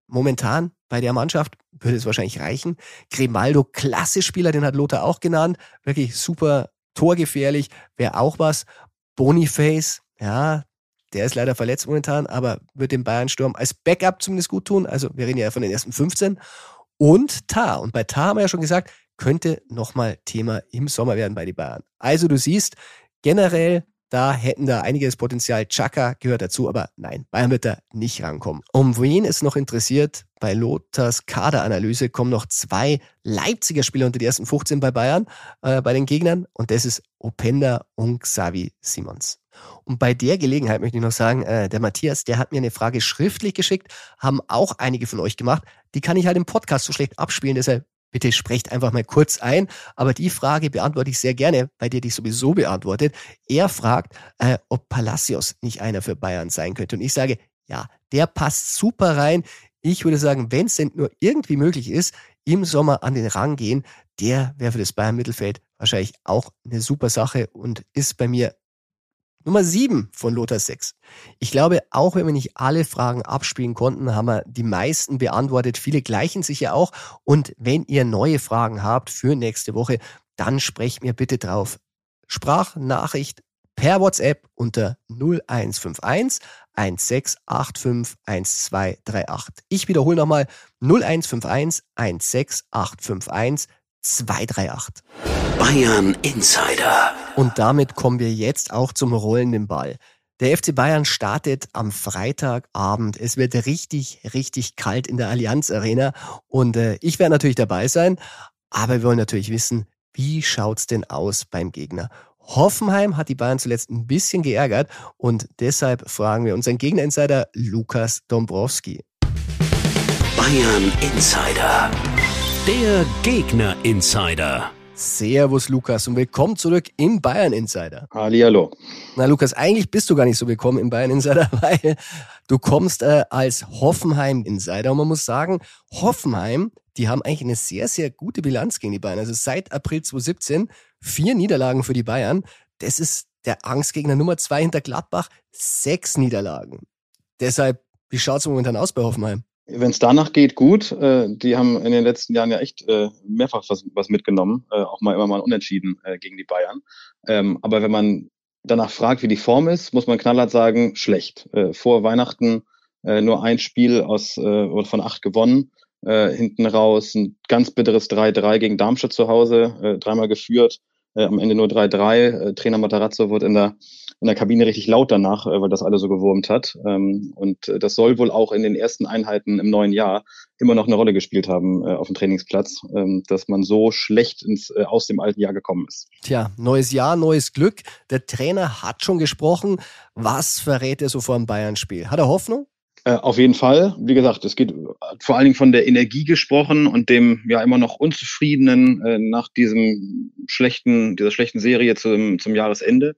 Momentan bei der Mannschaft würde es wahrscheinlich reichen. Grimaldo, klasse Spieler, den hat Lothar auch genannt. Wirklich super torgefährlich, wäre auch was. Boniface, ja, der ist leider verletzt momentan, aber wird dem Bayern-Sturm als Backup zumindest gut tun. Also wir reden ja von den ersten 15. Und Tar. Und bei Tar haben wir ja schon gesagt, könnte nochmal Thema im Sommer werden bei den Bayern. Also du siehst, generell da hätten da einiges Potenzial. Chaka gehört dazu, aber nein, Bayern wird da nicht rankommen. Um wen es noch interessiert, bei Lothars Kaderanalyse kommen noch zwei Leipziger Spieler unter die ersten 15 bei Bayern, äh, bei den Gegnern. Und das ist Openda und Xavi Simons. Und bei der Gelegenheit möchte ich noch sagen, äh, der Matthias, der hat mir eine Frage schriftlich geschickt, haben auch einige von euch gemacht. Die kann ich halt im Podcast so schlecht abspielen, deshalb Bitte sprecht einfach mal kurz ein. Aber die Frage beantworte ich sehr gerne, bei dir die sowieso beantwortet. Er fragt, äh, ob Palacios nicht einer für Bayern sein könnte. Und ich sage, ja, der passt super rein. Ich würde sagen, wenn es denn nur irgendwie möglich ist, im Sommer an den Rang gehen, der wäre für das Bayern Mittelfeld wahrscheinlich auch eine super Sache und ist bei mir Nummer 7 von Lothar 6. Ich glaube, auch wenn wir nicht alle Fragen abspielen konnten, haben wir die meisten beantwortet. Viele gleichen sich ja auch. Und wenn ihr neue Fragen habt für nächste Woche, dann sprecht mir bitte drauf. Sprachnachricht per WhatsApp unter 0151 1685 1238. Ich wiederhole nochmal 0151 1685 238. Bayern Insider. Und damit kommen wir jetzt auch zum rollenden Ball. Der FC Bayern startet am Freitagabend. Es wird richtig, richtig kalt in der Allianz Arena. Und äh, ich werde natürlich dabei sein. Aber wir wollen natürlich wissen, wie schaut's denn aus beim Gegner? Hoffenheim hat die Bayern zuletzt ein bisschen geärgert und deshalb fragen wir unseren Gegner-Insider Lukas Dombrowski. Bayern Insider. Der Gegner Insider. Servus Lukas und willkommen zurück im Bayern Insider. Hallihallo. Na Lukas, eigentlich bist du gar nicht so willkommen im Bayern Insider, weil du kommst äh, als Hoffenheim Insider und man muss sagen, Hoffenheim, die haben eigentlich eine sehr, sehr gute Bilanz gegen die Bayern. Also seit April 2017 vier Niederlagen für die Bayern. Das ist der Angstgegner Nummer zwei hinter Gladbach, sechs Niederlagen. Deshalb, wie schaut's momentan aus bei Hoffenheim? Wenn es danach geht, gut. Äh, die haben in den letzten Jahren ja echt äh, mehrfach was, was mitgenommen, äh, auch mal immer mal unentschieden äh, gegen die Bayern. Ähm, aber wenn man danach fragt, wie die Form ist, muss man knallhart sagen, schlecht. Äh, vor Weihnachten äh, nur ein Spiel aus äh, von acht gewonnen. Äh, hinten raus ein ganz bitteres 3-3 gegen Darmstadt zu Hause, äh, dreimal geführt, am Ende nur 3-3. Äh, Trainer Matarazzo wurde in der in der Kabine richtig laut danach, äh, weil das alle so gewurmt hat. Ähm, und äh, das soll wohl auch in den ersten Einheiten im neuen Jahr immer noch eine Rolle gespielt haben äh, auf dem Trainingsplatz, ähm, dass man so schlecht ins, aus dem alten Jahr gekommen ist. Tja, neues Jahr, neues Glück. Der Trainer hat schon gesprochen. Was verrät er so vor dem Bayern-Spiel? Hat er Hoffnung? Auf jeden Fall. Wie gesagt, es geht vor allen Dingen von der Energie gesprochen und dem ja immer noch unzufriedenen äh, nach diesem schlechten, dieser schlechten Serie zum, zum Jahresende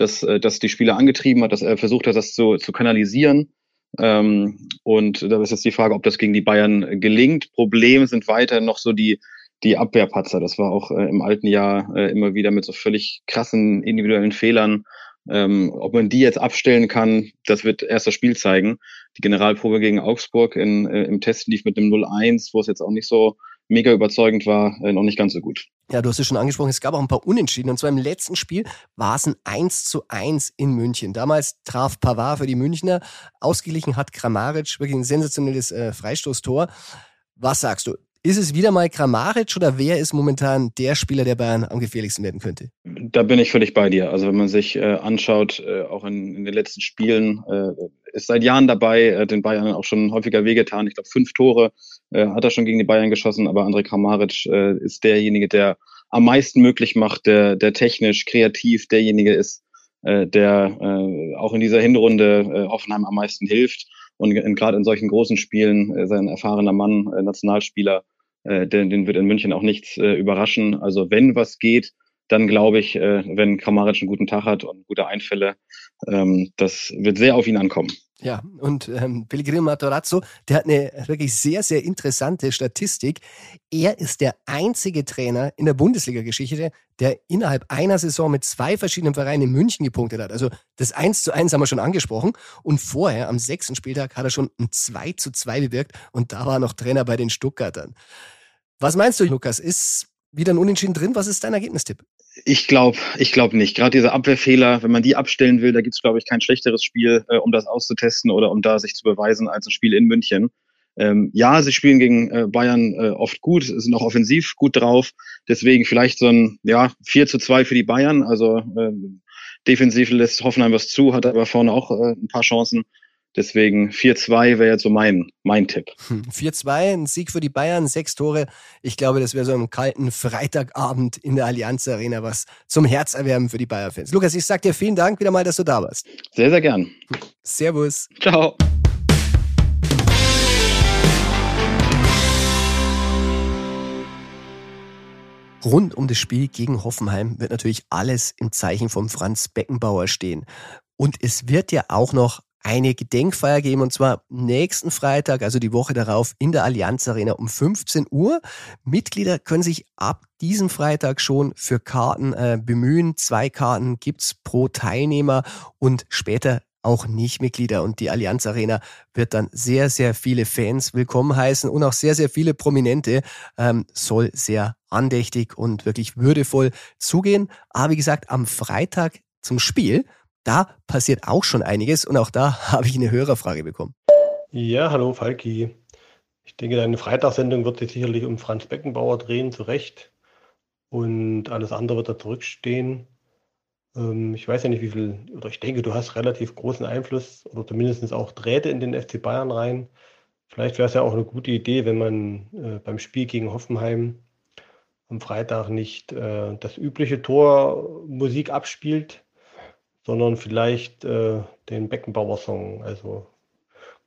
dass, äh, dass die Spieler angetrieben hat, dass er versucht hat, das zu, zu kanalisieren. Ähm, und da ist jetzt die Frage, ob das gegen die Bayern gelingt. Problem sind weiter noch so die, die Abwehrpatzer. Das war auch äh, im alten Jahr äh, immer wieder mit so völlig krassen individuellen Fehlern. Ähm, ob man die jetzt abstellen kann, das wird erst das Spiel zeigen. Die Generalprobe gegen Augsburg in, äh, im Test lief mit einem 0-1, wo es jetzt auch nicht so mega überzeugend war, äh, noch nicht ganz so gut. Ja, du hast es schon angesprochen, es gab auch ein paar Unentschieden. Und zwar im letzten Spiel war es ein 1 zu 1 in München. Damals traf Pavard für die Münchner. Ausgeglichen hat Kramaric wirklich ein sensationelles äh, Freistoßtor. Was sagst du? Ist es wieder mal Kramaric oder wer ist momentan der Spieler, der Bayern am gefährlichsten werden könnte? Da bin ich völlig bei dir. Also wenn man sich äh, anschaut, äh, auch in, in, den letzten Spielen, äh, ist seit Jahren dabei, äh, den Bayern auch schon häufiger wehgetan. Ich glaube, fünf Tore äh, hat er schon gegen die Bayern geschossen, aber André Kramaric äh, ist derjenige, der am meisten möglich macht, der, der technisch, kreativ derjenige ist, äh, der äh, auch in dieser Hinrunde äh, Hoffenheim am meisten hilft. Und gerade in solchen großen Spielen, äh, sein erfahrener Mann, äh, Nationalspieler, äh, den, den wird in München auch nichts äh, überraschen. Also wenn was geht, dann glaube ich, äh, wenn Kramaric einen guten Tag hat und gute Einfälle, ähm, das wird sehr auf ihn ankommen. Ja, und ähm, Pellegrino Matarazzo, der hat eine wirklich sehr, sehr interessante Statistik. Er ist der einzige Trainer in der Bundesliga-Geschichte, der innerhalb einer Saison mit zwei verschiedenen Vereinen in München gepunktet hat. Also das 1 zu 1 haben wir schon angesprochen. Und vorher, am sechsten Spieltag, hat er schon ein 2 zu 2 bewirkt und da war er noch Trainer bei den Stuttgartern. Was meinst du, Lukas? Ist wieder ein Unentschieden drin? Was ist dein Ergebnistipp? Ich glaube, ich glaube nicht. Gerade diese Abwehrfehler, wenn man die abstellen will, da gibt es, glaube ich, kein schlechteres Spiel, äh, um das auszutesten oder um da sich zu beweisen, als ein Spiel in München. ähm, ja, sie spielen gegen äh, Bayern äh, oft gut, sind auch offensiv gut drauf. Deswegen vielleicht so ein ja, 4 zu 2 für die Bayern. Also äh, defensiv lässt Hoffenheim was zu, hat aber vorne auch äh, ein paar Chancen. Deswegen 4-2 wäre jetzt so mein, mein Tipp. 4-2, hm, ein Sieg für die Bayern, sechs Tore. Ich glaube, das wäre so ein kalten Freitagabend in der Allianz Arena, was zum Herzerwärmen für die Bayern-Fans. Lukas, ich sag dir vielen Dank wieder mal, dass du da warst. Sehr, sehr gern. Servus. Ciao. Rund um das Spiel gegen Hoffenheim wird natürlich alles im Zeichen von Franz Beckenbauer stehen. Und es wird ja auch noch eine Gedenkfeier geben und zwar nächsten Freitag, also die Woche darauf in der Allianz Arena um 15 Uhr. Mitglieder können sich ab diesem Freitag schon für Karten äh, bemühen. Zwei Karten gibt's pro Teilnehmer und später auch Nicht-Mitglieder. Und die Allianz Arena wird dann sehr, sehr viele Fans willkommen heißen und auch sehr, sehr viele Prominente. Ähm, soll sehr andächtig und wirklich würdevoll zugehen. Aber wie gesagt, am Freitag zum Spiel, da passiert auch schon einiges und auch da habe ich eine Hörerfrage bekommen. Ja, hallo Falki. Ich denke, deine Freitagssendung wird sich sicherlich um Franz Beckenbauer drehen, zu Recht. Und alles andere wird da zurückstehen. Ähm, ich weiß ja nicht, wie viel, oder ich denke, du hast relativ großen Einfluss oder zumindest auch Drähte in den FC Bayern rein. Vielleicht wäre es ja auch eine gute Idee, wenn man äh, beim Spiel gegen Hoffenheim am Freitag nicht äh, das übliche Tor Musik abspielt, sondern vielleicht äh, den Beckenbauer-Song. Also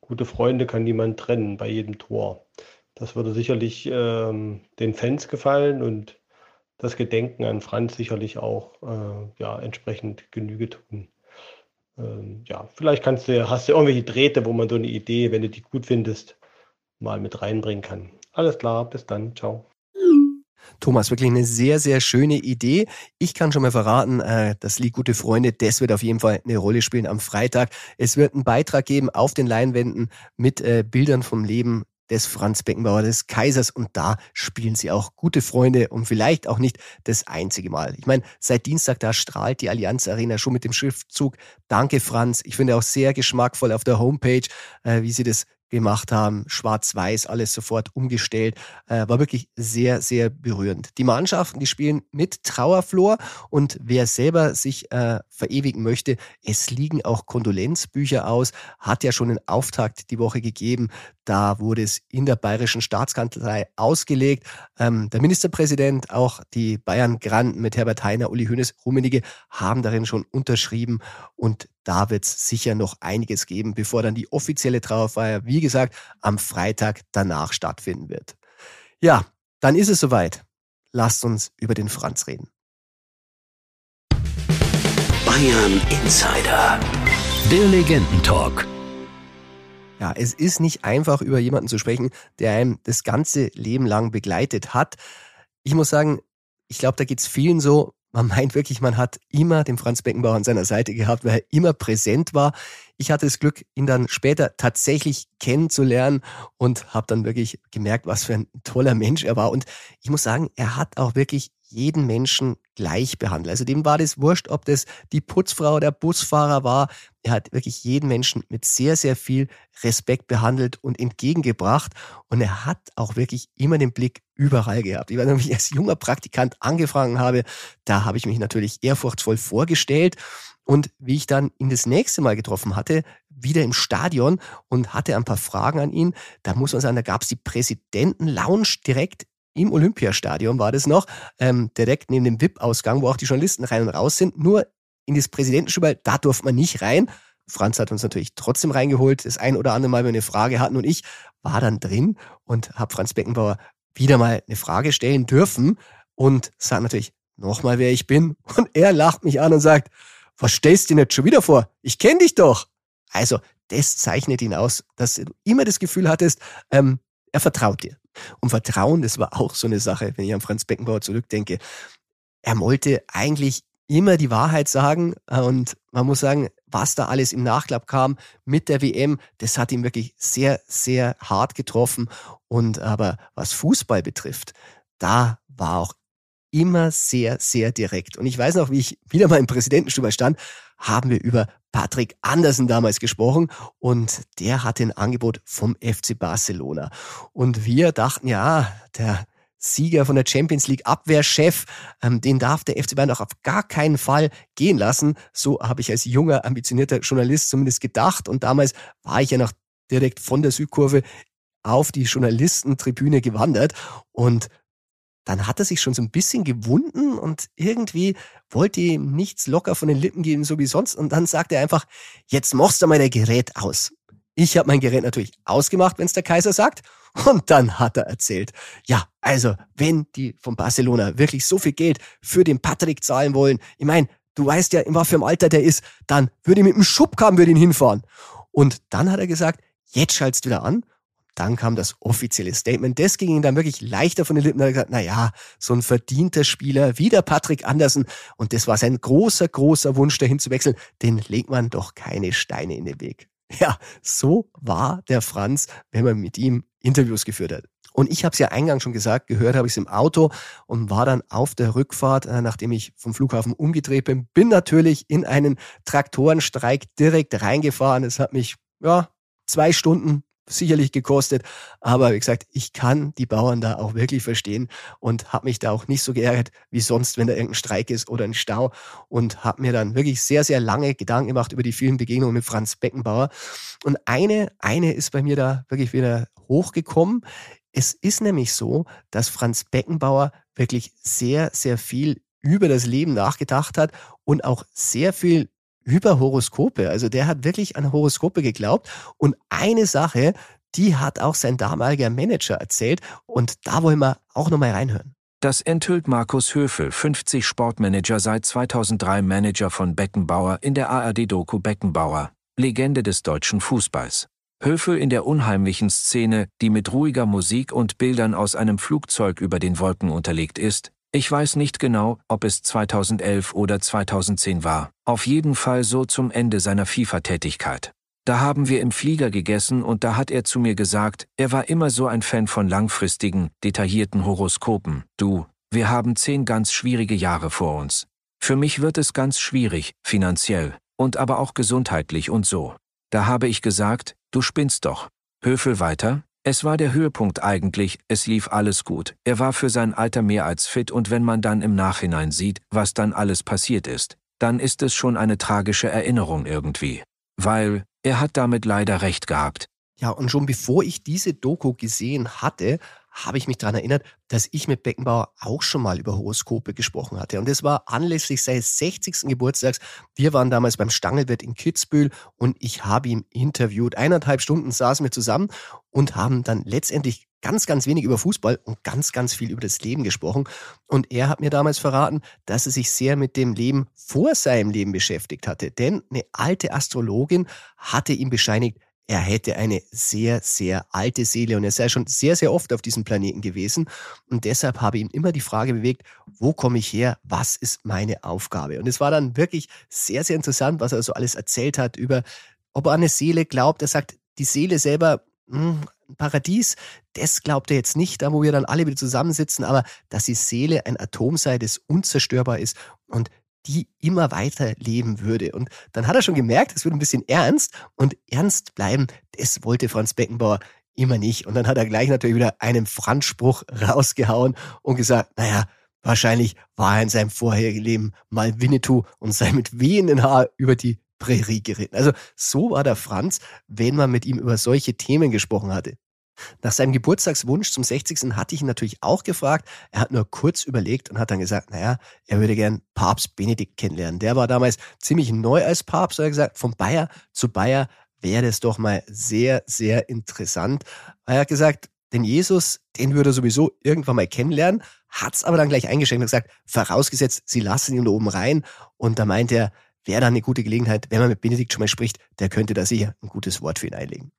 gute Freunde kann niemand trennen bei jedem Tor. Das würde sicherlich ähm, den Fans gefallen und das Gedenken an Franz sicherlich auch äh, ja, entsprechend Genüge tun. Ähm, ja, vielleicht kannst du, hast du irgendwelche Drähte, wo man so eine Idee, wenn du die gut findest, mal mit reinbringen kann. Alles klar, bis dann, ciao. Thomas, wirklich eine sehr, sehr schöne Idee. Ich kann schon mal verraten, äh, das Lied Gute Freunde, das wird auf jeden Fall eine Rolle spielen am Freitag. Es wird einen Beitrag geben auf den Leinwänden mit äh, Bildern vom Leben des Franz Beckenbauer, des Kaisers. Und da spielen sie auch gute Freunde und vielleicht auch nicht das einzige Mal. Ich meine, seit Dienstag, da strahlt die Allianz Arena schon mit dem Schriftzug Danke Franz. Ich finde auch sehr geschmackvoll auf der Homepage, äh, wie sie das gemacht haben, schwarz-weiß, alles sofort umgestellt. Äh, war wirklich sehr, sehr berührend. Die Mannschaften, die spielen mit Trauerflor und wer selber sich äh, verewigen möchte, es liegen auch Kondolenzbücher aus, hat ja schon einen Auftakt die Woche gegeben. Da wurde es in der Bayerischen Staatskanzlei ausgelegt. Ähm, der Ministerpräsident, auch die Bayern-Granden mit Herbert Heiner, Uli Hoeneß, Rummenigge haben darin schon unterschrieben und da wird es sicher noch einiges geben, bevor dann die offizielle Trauerfeier, wie gesagt, am Freitag danach stattfinden wird. Ja, dann ist es soweit. Lasst uns über den Franz reden. Bayern Insider. Der Legendentalk. Ja, es ist nicht einfach, über jemanden zu sprechen, der einem das ganze Leben lang begleitet hat. Ich muss sagen, ich glaube, da geht es vielen so, man meint wirklich, man hat immer den Franz Beckenbauer an seiner Seite gehabt, weil er immer präsent war. Ich hatte das Glück, ihn dann später tatsächlich kennenzulernen und habe dann wirklich gemerkt, was für ein toller Mensch er war. Und ich muss sagen, er hat auch wirklich jeden Menschen gleich behandelt. Also dem war das wurscht, ob das die Putzfrau, der Busfahrer war. Er hat wirklich jeden Menschen mit sehr, sehr viel Respekt behandelt und entgegengebracht. Und er hat auch wirklich immer den Blick überall gehabt. Ich weiß noch, wie ich als junger Praktikant angefangen habe, da habe ich mich natürlich ehrfurchtsvoll vorgestellt. Und wie ich dann ihn das nächste Mal getroffen hatte, wieder im Stadion und hatte ein paar Fragen an ihn, da muss man sagen, da gab es die Präsidenten-Lounge direkt im Olympiastadion war das noch, ähm, direkt neben dem VIP-Ausgang, wo auch die Journalisten rein und raus sind. Nur in das Präsidentenstübel, da durfte man nicht rein. Franz hat uns natürlich trotzdem reingeholt. Das ein oder andere Mal, wenn wir eine Frage hatten und ich war dann drin und habe Franz Beckenbauer wieder mal eine Frage stellen dürfen und sagt natürlich nochmal, wer ich bin. Und er lacht mich an und sagt, was stellst du denn jetzt schon wieder vor? Ich kenne dich doch. Also, das zeichnet ihn aus, dass du immer das Gefühl hattest, ähm, er vertraut dir. Und Vertrauen, das war auch so eine Sache, wenn ich an Franz Beckenbauer zurückdenke. Er wollte eigentlich immer die Wahrheit sagen und man muss sagen, was da alles im Nachklapp kam mit der WM, das hat ihn wirklich sehr, sehr hart getroffen. Und aber was Fußball betrifft, da war auch immer sehr, sehr direkt. Und ich weiß noch, wie ich wieder mal im Präsidentenstüber stand, haben wir über Patrick Andersen damals gesprochen und der hatte ein Angebot vom FC Barcelona. Und wir dachten, ja, der Sieger von der Champions League Abwehrchef, ähm, den darf der FC Bayern auch auf gar keinen Fall gehen lassen. So habe ich als junger, ambitionierter Journalist zumindest gedacht. Und damals war ich ja noch direkt von der Südkurve auf die Journalistentribüne gewandert und dann hat er sich schon so ein bisschen gewunden und irgendwie wollte ihm nichts locker von den Lippen geben, so wie sonst. Und dann sagt er einfach, jetzt machst du mal dein Gerät aus. Ich habe mein Gerät natürlich ausgemacht, wenn es der Kaiser sagt. Und dann hat er erzählt, ja, also wenn die von Barcelona wirklich so viel Geld für den Patrick zahlen wollen, ich meine, du weißt ja, in was für einem Alter der ist, dann würde ich mit dem Schubkarren würde ihn hinfahren. Und dann hat er gesagt, jetzt schaltst du wieder an dann kam das offizielle Statement. Das ging ihm dann wirklich leichter von den Lippen. Er hat gesagt, na ja, so ein verdienter Spieler wie der Patrick Andersen. Und das war sein großer, großer Wunsch, dahin zu wechseln. Den legt man doch keine Steine in den Weg. Ja, so war der Franz, wenn man mit ihm Interviews geführt hat. Und ich habe es ja eingangs schon gesagt, gehört habe ich es im Auto und war dann auf der Rückfahrt, äh, nachdem ich vom Flughafen umgedreht bin, bin natürlich in einen Traktorenstreik direkt reingefahren. Es hat mich ja zwei Stunden sicherlich gekostet. Aber wie gesagt, ich kann die Bauern da auch wirklich verstehen und habe mich da auch nicht so geärgert wie sonst, wenn da irgendein Streik ist oder ein Stau und habe mir dann wirklich sehr, sehr lange Gedanken gemacht über die vielen Begegnungen mit Franz Beckenbauer. Und eine, eine ist bei mir da wirklich wieder hochgekommen. Es ist nämlich so, dass Franz Beckenbauer wirklich sehr, sehr viel über das Leben nachgedacht hat und auch sehr viel über Horoskope. Also der hat wirklich an Horoskope geglaubt. Und eine Sache, die hat auch sein damaliger Manager erzählt. Und da wollen wir auch nochmal reinhören. Das enthüllt Markus Höfel, 50 Sportmanager seit 2003 Manager von Beckenbauer in der ARD-Doku Beckenbauer, Legende des deutschen Fußballs. Höfel in der unheimlichen Szene, die mit ruhiger Musik und Bildern aus einem Flugzeug über den Wolken unterlegt ist, ich weiß nicht genau, ob es 2011 oder 2010 war. Auf jeden Fall so zum Ende seiner FIFA-Tätigkeit. Da haben wir im Flieger gegessen und da hat er zu mir gesagt, er war immer so ein Fan von langfristigen, detaillierten Horoskopen. Du, wir haben zehn ganz schwierige Jahre vor uns. Für mich wird es ganz schwierig, finanziell, und aber auch gesundheitlich und so. Da habe ich gesagt, du spinnst doch. Höfel weiter, es war der Höhepunkt eigentlich, es lief alles gut. Er war für sein Alter mehr als fit und wenn man dann im Nachhinein sieht, was dann alles passiert ist, dann ist es schon eine tragische Erinnerung irgendwie. Weil, er hat damit leider recht gehabt. Ja, und schon bevor ich diese Doku gesehen hatte, habe ich mich daran erinnert, dass ich mit Beckenbauer auch schon mal über Horoskope gesprochen hatte. Und das war anlässlich seines 60. Geburtstags. Wir waren damals beim Stangelwirt in Kitzbühel und ich habe ihn interviewt. Eineinhalb Stunden saßen wir zusammen und haben dann letztendlich ganz, ganz wenig über Fußball und ganz, ganz viel über das Leben gesprochen. Und er hat mir damals verraten, dass er sich sehr mit dem Leben vor seinem Leben beschäftigt hatte. Denn eine alte Astrologin hatte ihm bescheinigt, er hätte eine sehr, sehr alte Seele und er sei schon sehr, sehr oft auf diesem Planeten gewesen. Und deshalb habe ihn immer die Frage bewegt, wo komme ich her? Was ist meine Aufgabe? Und es war dann wirklich sehr, sehr interessant, was er so alles erzählt hat über, ob er an eine Seele glaubt. Er sagt, die Seele selber, hm, Paradies, das glaubt er jetzt nicht, da wo wir dann alle wieder zusammensitzen, aber dass die Seele ein Atom sei, das unzerstörbar ist und die immer weiter leben würde. Und dann hat er schon gemerkt, es wird ein bisschen ernst und ernst bleiben, das wollte Franz Beckenbauer immer nicht. Und dann hat er gleich natürlich wieder einen Franzspruch rausgehauen und gesagt, naja, wahrscheinlich war er in seinem vorherigen Leben mal Winnetou und sei mit wehenden Haar über die Prärie geritten. Also so war der Franz, wenn man mit ihm über solche Themen gesprochen hatte. Nach seinem Geburtstagswunsch zum 60. hatte ich ihn natürlich auch gefragt. Er hat nur kurz überlegt und hat dann gesagt, naja, er würde gern Papst Benedikt kennenlernen. Der war damals ziemlich neu als Papst, er hat gesagt, von Bayer zu Bayer wäre das doch mal sehr, sehr interessant. Er hat gesagt, den Jesus, den würde er sowieso irgendwann mal kennenlernen, hat es aber dann gleich eingeschränkt und gesagt, vorausgesetzt, sie lassen ihn da oben rein. Und da meint er, wäre dann eine gute Gelegenheit, wenn man mit Benedikt schon mal spricht, der könnte da sicher ein gutes Wort für ihn einlegen.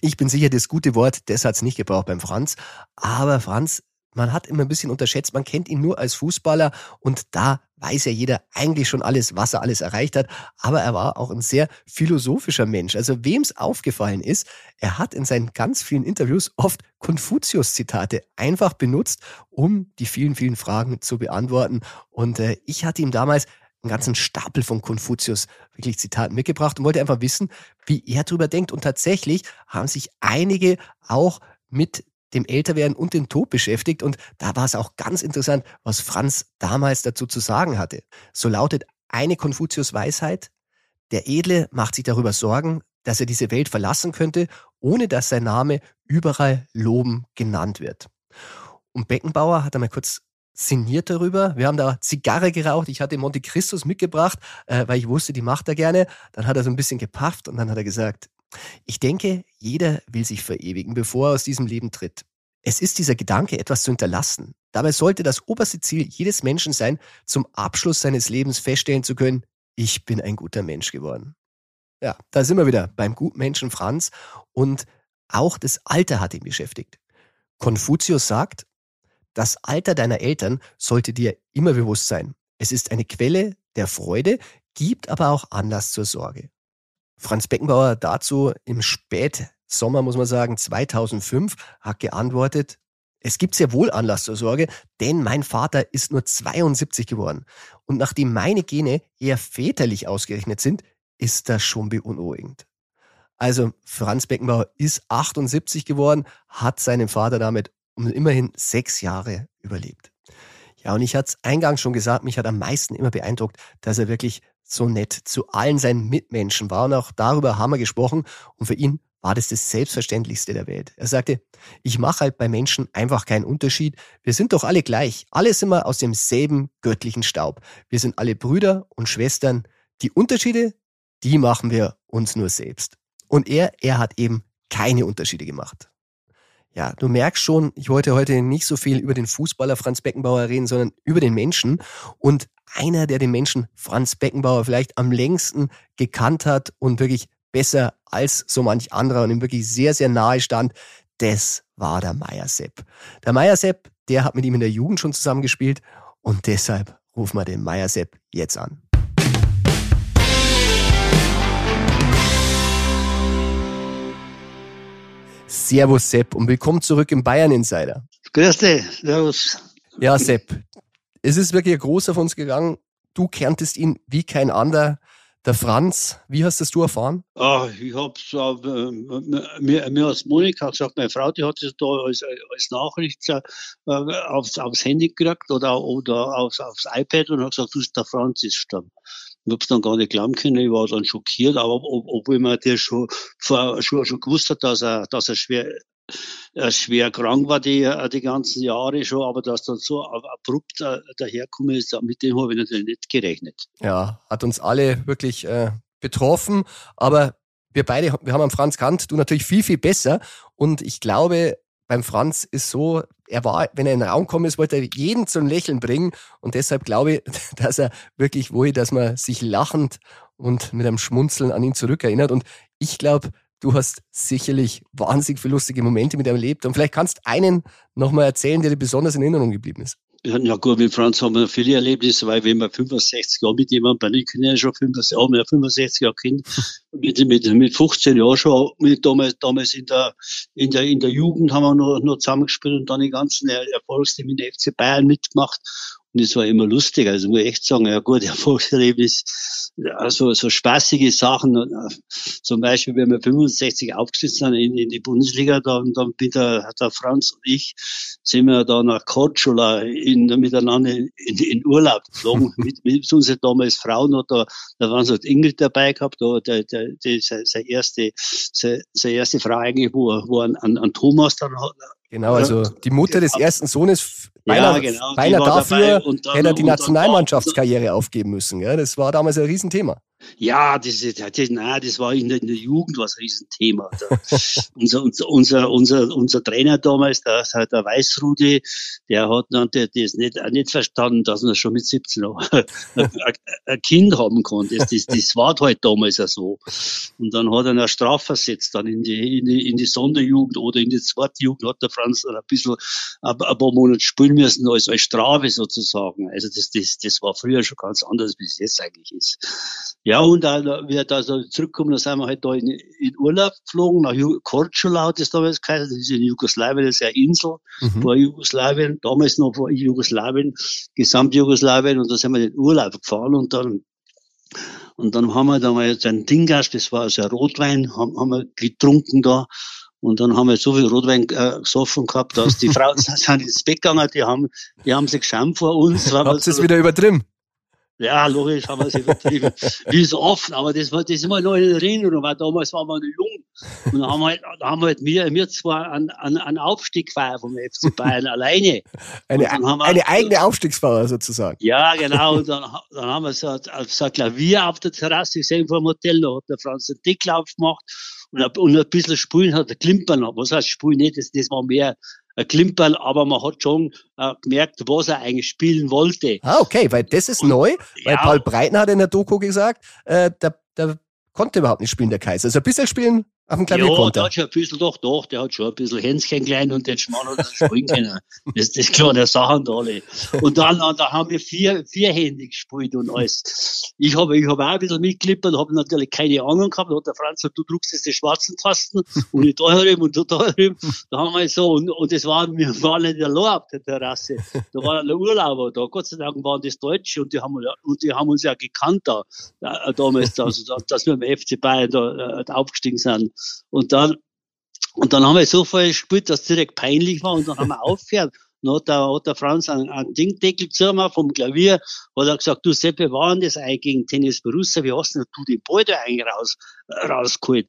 Ich bin sicher, das gute Wort, das hat's nicht gebraucht beim Franz. Aber Franz, man hat immer ein bisschen unterschätzt, man kennt ihn nur als Fußballer und da weiß ja jeder eigentlich schon alles, was er alles erreicht hat. Aber er war auch ein sehr philosophischer Mensch. Also wem's aufgefallen ist, er hat in seinen ganz vielen Interviews oft Konfuzius-Zitate einfach benutzt, um die vielen, vielen Fragen zu beantworten. Und äh, ich hatte ihm damals einen ganzen Stapel von Konfuzius wirklich Zitaten mitgebracht und wollte einfach wissen, wie er darüber denkt. Und tatsächlich haben sich einige auch mit dem Älterwerden und dem Tod beschäftigt. Und da war es auch ganz interessant, was Franz damals dazu zu sagen hatte. So lautet eine Konfuzius-Weisheit, der Edle macht sich darüber Sorgen, dass er diese Welt verlassen könnte, ohne dass sein Name überall loben genannt wird. Und Beckenbauer hat einmal kurz sinniert darüber. Wir haben da Zigarre geraucht. Ich hatte Monte Christus mitgebracht, äh, weil ich wusste, die macht er gerne. Dann hat er so ein bisschen gepafft und dann hat er gesagt, ich denke, jeder will sich verewigen, bevor er aus diesem Leben tritt. Es ist dieser Gedanke, etwas zu hinterlassen. Dabei sollte das oberste Ziel jedes Menschen sein, zum Abschluss seines Lebens feststellen zu können, ich bin ein guter Mensch geworden. Ja, da sind wir wieder beim Gutmenschen Franz und auch das Alter hat ihn beschäftigt. Konfuzius sagt, das Alter deiner Eltern sollte dir immer bewusst sein. Es ist eine Quelle der Freude, gibt aber auch Anlass zur Sorge. Franz Beckenbauer dazu im Spätsommer, muss man sagen, 2005 hat geantwortet, es gibt sehr wohl Anlass zur Sorge, denn mein Vater ist nur 72 geworden. Und nachdem meine Gene eher väterlich ausgerechnet sind, ist das schon beunruhigend. Also Franz Beckenbauer ist 78 geworden, hat seinen Vater damit um immerhin sechs Jahre überlebt. Ja, und ich hatte es eingangs schon gesagt, mich hat am meisten immer beeindruckt, dass er wirklich so nett zu allen seinen Mitmenschen war. Und auch darüber haben wir gesprochen. Und für ihn war das das Selbstverständlichste der Welt. Er sagte, ich mache halt bei Menschen einfach keinen Unterschied. Wir sind doch alle gleich. Alle sind wir aus demselben göttlichen Staub. Wir sind alle Brüder und Schwestern. Die Unterschiede, die machen wir uns nur selbst. Und er, er hat eben keine Unterschiede gemacht. Ja, du merkst schon, ich wollte heute nicht so viel über den Fußballer Franz Beckenbauer reden, sondern über den Menschen. Und einer, der den Menschen Franz Beckenbauer vielleicht am längsten gekannt hat und wirklich besser als so manch anderer und ihm wirklich sehr, sehr nahe stand, das war der Meier Sepp. Der Meier Sepp, der hat mit ihm in der Jugend schon zusammengespielt und deshalb rufen wir den Meier Sepp jetzt an. Servus Sepp und willkommen zurück im Bayern Insider. Grüß dich, servus. Ja, Sepp, es ist wirklich ein großer von uns gegangen. Du kenntest ihn wie kein anderer. Der Franz, wie hast das du erfahren? Ah, ich hab's äh, mir, mir als Monika gesagt, meine Frau, die hat es da als, als Nachricht äh, aufs, aufs Handy gekriegt oder, oder aufs, aufs iPad und hat gesagt, du, der Franz ist gestorben. Ich hab's dann gar nicht glauben können, ich war dann schockiert, aber ob, obwohl man das schon, schon, schon gewusst hat, dass er, dass er schwer, äh, schwer krank war die, äh, die ganzen Jahre schon, aber dass dann so abrupt äh, daherkommen ist, mit dem habe ich natürlich nicht gerechnet. Ja, hat uns alle wirklich äh, betroffen, aber wir beide, wir haben am Franz Kant, du natürlich viel, viel besser und ich glaube, beim Franz ist so, er war, wenn er in den Raum kommen ist, wollte er jeden zum Lächeln bringen. Und deshalb glaube ich, dass er wirklich wohl, dass man sich lachend und mit einem Schmunzeln an ihn zurückerinnert. Und ich glaube, du hast sicherlich wahnsinnig viele lustige Momente mit ihm erlebt. Und vielleicht kannst einen nochmal erzählen, der dir besonders in Erinnerung geblieben ist. Ja gut, mit Franz haben wir viele Erlebnisse, weil wenn man 65 Jahre mit jemandem, bei ich ja schon 65, haben wir 65 Jahre Kind, mit, mit, mit 15 Jahren schon, mit damals, damals in der, in der, in der Jugend haben wir noch, noch zusammengespielt und dann die ganzen Erfolgsteam in der FC Bayern mitgemacht und das war immer lustig. Also muss ich echt sagen, ja gut, Erfolgserlebnis, also so spaßige Sachen. Äh, zum Beispiel, wenn wir 65 aufgesetzt sind in, in die Bundesliga, dann, dann bin der, der Franz und ich, sind wir da nach Korčula in, miteinander in, in Urlaub geflogen, mit, mit unseren damals Frauen. Und da, da waren so Ingrid dabei gehabt, da, der, der, der, seine erste, seine, seine erste Frau eigentlich, wo, wo an, an, an Thomas dann hat, Genau, also die Mutter des ersten Sohnes beinahe, ja, genau, beinahe dafür hätte er die Nationalmannschaftskarriere aufgeben müssen. Gell? Das war damals ein Riesenthema. Ja, das, das, nein, das war in der, Jugend was Riesenthema. unser, unser, unser, unser, Trainer damals, der, der Weißrudi, der hat dann der, das nicht, nicht verstanden, dass man schon mit 17 ein, ein Kind haben konnte. Das, das, das war halt damals ja so. Und dann hat er eine Strafe versetzt, dann in die, in die, in die Sonderjugend oder in die zweite Jugend hat der Franz ein bisschen, ein, ein paar Monate spielen müssen als, als Strafe sozusagen. Also das, das, das war früher schon ganz anders, wie es jetzt eigentlich ist. Ja, und da, wir da so zurückkommen, da sind wir halt da in, in Urlaub geflogen, nach Korčula hat das damals geheißen, das ist in Jugoslawien, das ist eine Insel mhm. vor Jugoslawien, damals noch vor Jugoslawien, Gesamtjugoslawien, und da sind wir in den Urlaub gefahren und dann und dann haben wir da mal jetzt ein Dingas, das war also ein Rotwein, haben, haben wir getrunken da. Und dann haben wir so viel Rotwein äh, gesoffen gehabt, dass die Frauen sind ins Bett gegangen, die haben, die haben sich geschämt vor uns. Habt ihr es wieder übertrieben? Ja, logisch haben wir es übertrieben. Wie so oft, aber das war, das ist immer noch in Erinnerung, weil damals waren wir noch jung. Und dann haben wir halt, da haben wir halt wir, wir zwar einen, einen, einen Aufstieg gefeiert vom FC Bayern alleine. Eine, wir, eine eigene Aufstiegsfeier sozusagen. Ja, genau. Und dann, dann haben wir so, so ein Klavier auf der Terrasse gesehen vor dem Hotel, da hat der Franz den Deckel aufgemacht und ein, und ein bisschen Spulen hat er Klimpern. Was heißt Spulen nicht? Das, das war mehr ein Klimpern, aber man hat schon äh, gemerkt, was er eigentlich spielen wollte. Ah, okay, weil das ist und, neu, weil ja, Paul Breitner hat in der Doku gesagt, äh, der, der konnte überhaupt nicht spielen, der Kaiser. Also ein bisschen spielen Klavier ja, der hat schon ein bisschen, doch, doch, der hat schon ein bisschen Hänschen klein und den Schmarrn hat er spielen können. Das, das kleine Sachen da alle. Und dann, da haben wir vier, vierhändig gespielt und alles. Ich habe, ich habe auch ein bisschen mitgeklippert, habe natürlich keine Ahnung gehabt. Da hat der Franz gesagt, du druckst jetzt die schwarzen Tasten und ich da und du da. Da haben wir so, und, und das waren, wir waren nicht allein auf der Terrasse. Da waren Urlauber da. Gott sei Dank waren das Deutsche und die haben, und die haben uns ja gekannt da, da damals, also, dass wir im FC Bayern da, da aufgestiegen sind. Und dann, und dann haben wir so viel gespielt, dass es direkt peinlich war und dann haben wir aufgehört. Dann hat der, hat der Franz einen, einen Dingdeckel zu mir vom Klavier, hat er gesagt, du Sepp, wir waren das eigentlich gegen Tennis Borussia, wie hast denn du den Ball da eigentlich raus, rausgeholt?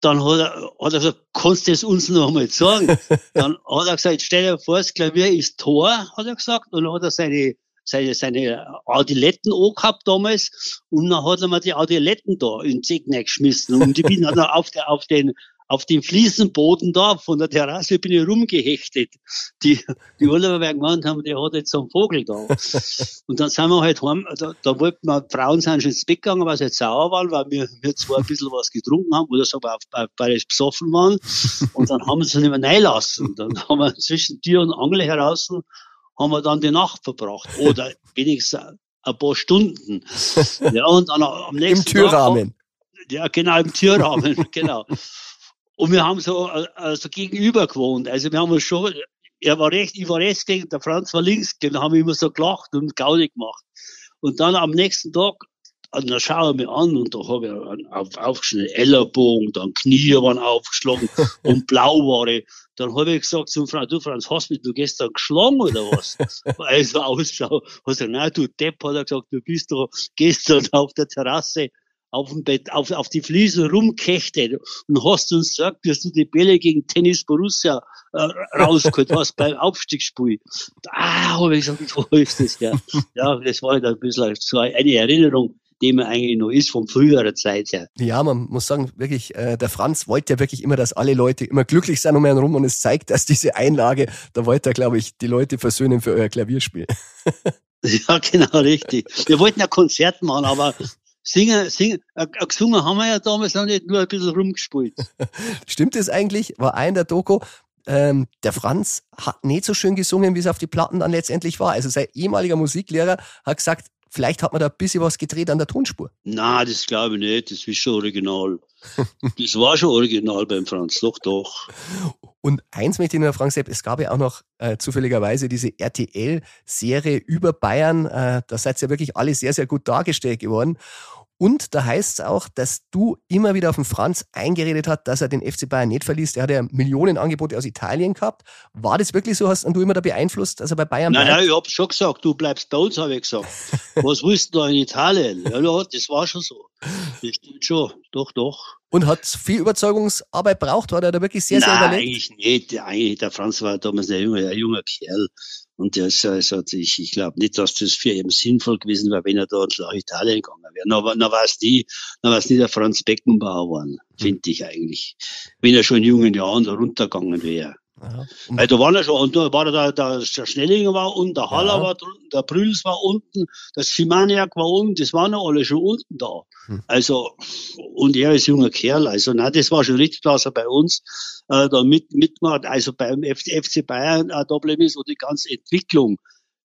Dann hat er, hat er gesagt, kannst du das uns noch einmal sagen? dann hat er gesagt, stell dir vor, das Klavier ist Tor, hat er gesagt, und dann hat er seine, seine, seine Adiletten angehabt damals und dann hat er mir die Adiletten da in den Zecken geschmissen und ich bin dann auf, der, auf den auf dem Fliesenboden da von der Terrasse bin ich rumgehechtet. Die, die Urlauber werden gemeint haben, der hat jetzt so einen Vogel da. Und dann sind wir halt heim, da, da wollten wir, Frauen sind schon ins Bett gegangen, weil sie jetzt sauer waren, weil wir, wir zwar ein bisschen was getrunken haben oder so, aber beide besoffen waren. Und dann haben wir sie nicht mehr reinlassen. Dann haben wir zwischen Tür und Angel heraus haben wir dann die Nacht verbracht. Oder wenigstens ein paar Stunden. Ja, und dann am nächsten Im Türrahmen. Tag, ja, genau, im Türrahmen, genau. Und wir haben so also gegenüber gewohnt. Also wir haben uns schon, er war rechts, ich war rechts gegen, der Franz war links, dann haben wir immer so gelacht und Gaudi gemacht. Und dann am nächsten Tag, dann schaue ich mir an und da habe ich auf, aufgeschnitten Ellerbogen, dann Knie waren aufgeschlagen und blau war ich. Dann habe ich gesagt zum Franz, du Franz, hast mich du gestern geschlagen oder was? Weil ich so ausschaue. Er gesagt, nein, du Depp, hat er gesagt, du bist doch gestern auf der Terrasse auf dem Bett, auf, auf die Fliesen rumkechtet und hast uns gesagt, dass du die Bälle gegen Tennis Borussia äh, rausgeholt hast beim Aufstiegsspiel. Ah, habe ich gesagt, wo ist das ja? Ja, das war halt ein bisschen so eine Erinnerung, die man eigentlich noch ist von früherer Zeit her. Ja, man muss sagen, wirklich, äh, der Franz wollte ja wirklich immer, dass alle Leute immer glücklich sind um ihn herum und es zeigt, dass diese Einlage, da wollte er, glaube ich, die Leute versöhnen für euer Klavierspiel. Ja, genau, richtig. Wir wollten ja Konzert machen, aber Singen, singen, äh, gesungen haben wir ja damals noch nicht, nur ein bisschen rumgespielt. Stimmt das eigentlich? War ein der Doku, ähm, der Franz hat nicht so schön gesungen, wie es auf die Platten dann letztendlich war. Also sein ehemaliger Musiklehrer hat gesagt, vielleicht hat man da ein bisschen was gedreht an der Tonspur. Na, das glaube ich nicht. Das ist schon original. das war schon original beim Franz, doch, doch. Und eins möchte ich nur fragen, Sepp, es gab ja auch noch äh, zufälligerweise diese RTL-Serie über Bayern. Äh, da seid ihr ja wirklich alle sehr, sehr gut dargestellt geworden. Und da heißt es auch, dass du immer wieder auf den Franz eingeredet hast, dass er den FC Bayern nicht verliest. Er hat ja Millionen Angebote aus Italien gehabt. War das wirklich so? Hast du immer da beeinflusst, dass er bei Bayern bleibt? Nein, nein, ich habe schon gesagt, du bleibst bei uns, habe ich gesagt. Was willst du da in Italien? Ja, das war schon so. Das stimmt schon. Doch, doch. Und hat viel Überzeugungsarbeit braucht? War der da wirklich sehr, sehr Nein, überlegt? eigentlich nicht. Eigentlich, der Franz war damals ein junger, ein junger Kerl. Und der ist, also ich, ich glaube nicht, dass das für ihn sinnvoll gewesen wäre, wenn er da nach Italien gegangen wäre. Na, na war es nie, na war es nie der Franz Beckenbauer geworden, hm. finde ich eigentlich. Wenn er schon in jungen Jahren da runtergegangen wäre. Ja. Weil da waren ja schon, und da war der, der, der Schnellinger war unten, der Haller ja. war drunten, der Brüls war unten, der Simaniak war unten, das waren ja alle schon unten da. Hm. Also, und er ist junger Kerl, also, na, das war schon richtig, dass er bei uns, äh, da mit, mitmacht, also beim FC Bayern, da bleiben ist, und die ganze Entwicklung,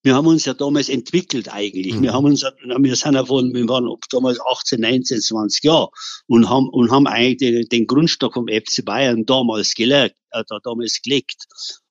wir haben uns ja damals entwickelt eigentlich. Mhm. Wir haben uns, wir sind ja von, wir waren damals 18, 19, 20 Jahre und haben, und haben eigentlich den, den Grundstock vom FC Bayern damals gelegt, äh, damals gelegt.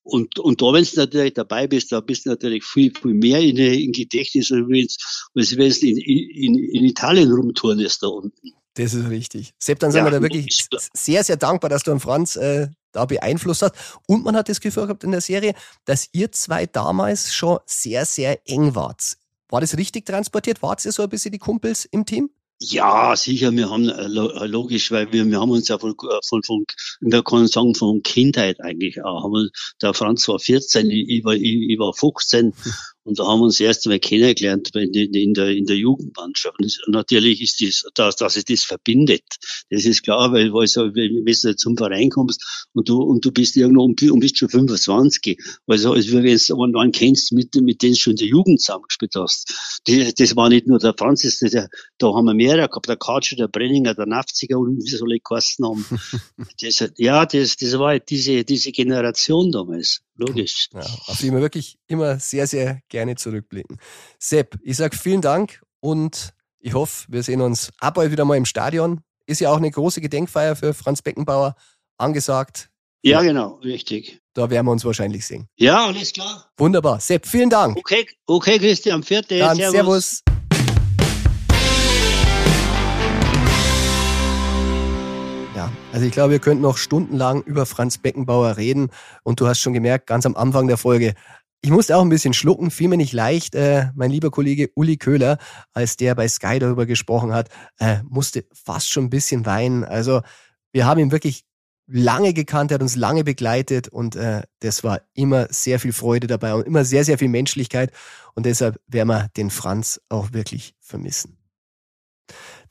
Und, und da, wenn du natürlich dabei bist, da bist du natürlich viel, viel mehr in, in Gedächtnis, als wenn du in, in, in Italien rumturnest da unten. Das ist richtig. Sepp, dann sind ja, wir da wirklich sehr, sehr dankbar, dass du an Franz äh, da beeinflusst hast. Und man hat das Gefühl gehabt in der Serie, dass ihr zwei damals schon sehr, sehr eng wart. War das richtig transportiert? Wart ihr so ein bisschen die Kumpels im Team? Ja, sicher, wir haben äh, äh, logisch, weil wir, wir haben uns ja von, äh, von, von wir können sagen, von Kindheit eigentlich auch. Der Franz war 14, ich war, ich, ich war 15 und da haben wir uns erst einmal kennengelernt in, in, der, in der Jugendmannschaft. Und natürlich ist das, dass, dass es das verbindet. Das ist klar, weil, weil so, wenn du zum Verein kommst und du, und du bist irgendwo und, bist schon 25. Also, als wenn du einen kennst, mit, mit denen du schon in der Jugend zusammengespielt hast. Das, das war nicht nur der Franz, das, der, da haben wir mehrere gehabt, der Katscher, der Brenninger, der Nafziger und wie soll ich geheißen haben. das, ja, das, das war diese, diese Generation damals. Logisch. Ja, auf die wir wirklich immer sehr, sehr gerne zurückblicken. Sepp, ich sage vielen Dank und ich hoffe, wir sehen uns ab bald wieder mal im Stadion. Ist ja auch eine große Gedenkfeier für Franz Beckenbauer angesagt. Ja, genau, richtig. Da werden wir uns wahrscheinlich sehen. Ja, alles klar. Wunderbar. Sepp, vielen Dank. Okay, okay Christian, vierte. Dann, servus. servus. Also ich glaube, wir könnten noch stundenlang über Franz Beckenbauer reden. Und du hast schon gemerkt, ganz am Anfang der Folge, ich musste auch ein bisschen schlucken, fiel mir nicht leicht. Äh, mein lieber Kollege Uli Köhler, als der bei Sky darüber gesprochen hat, äh, musste fast schon ein bisschen weinen. Also wir haben ihn wirklich lange gekannt, er hat uns lange begleitet und äh, das war immer sehr viel Freude dabei und immer sehr, sehr viel Menschlichkeit. Und deshalb werden wir den Franz auch wirklich vermissen.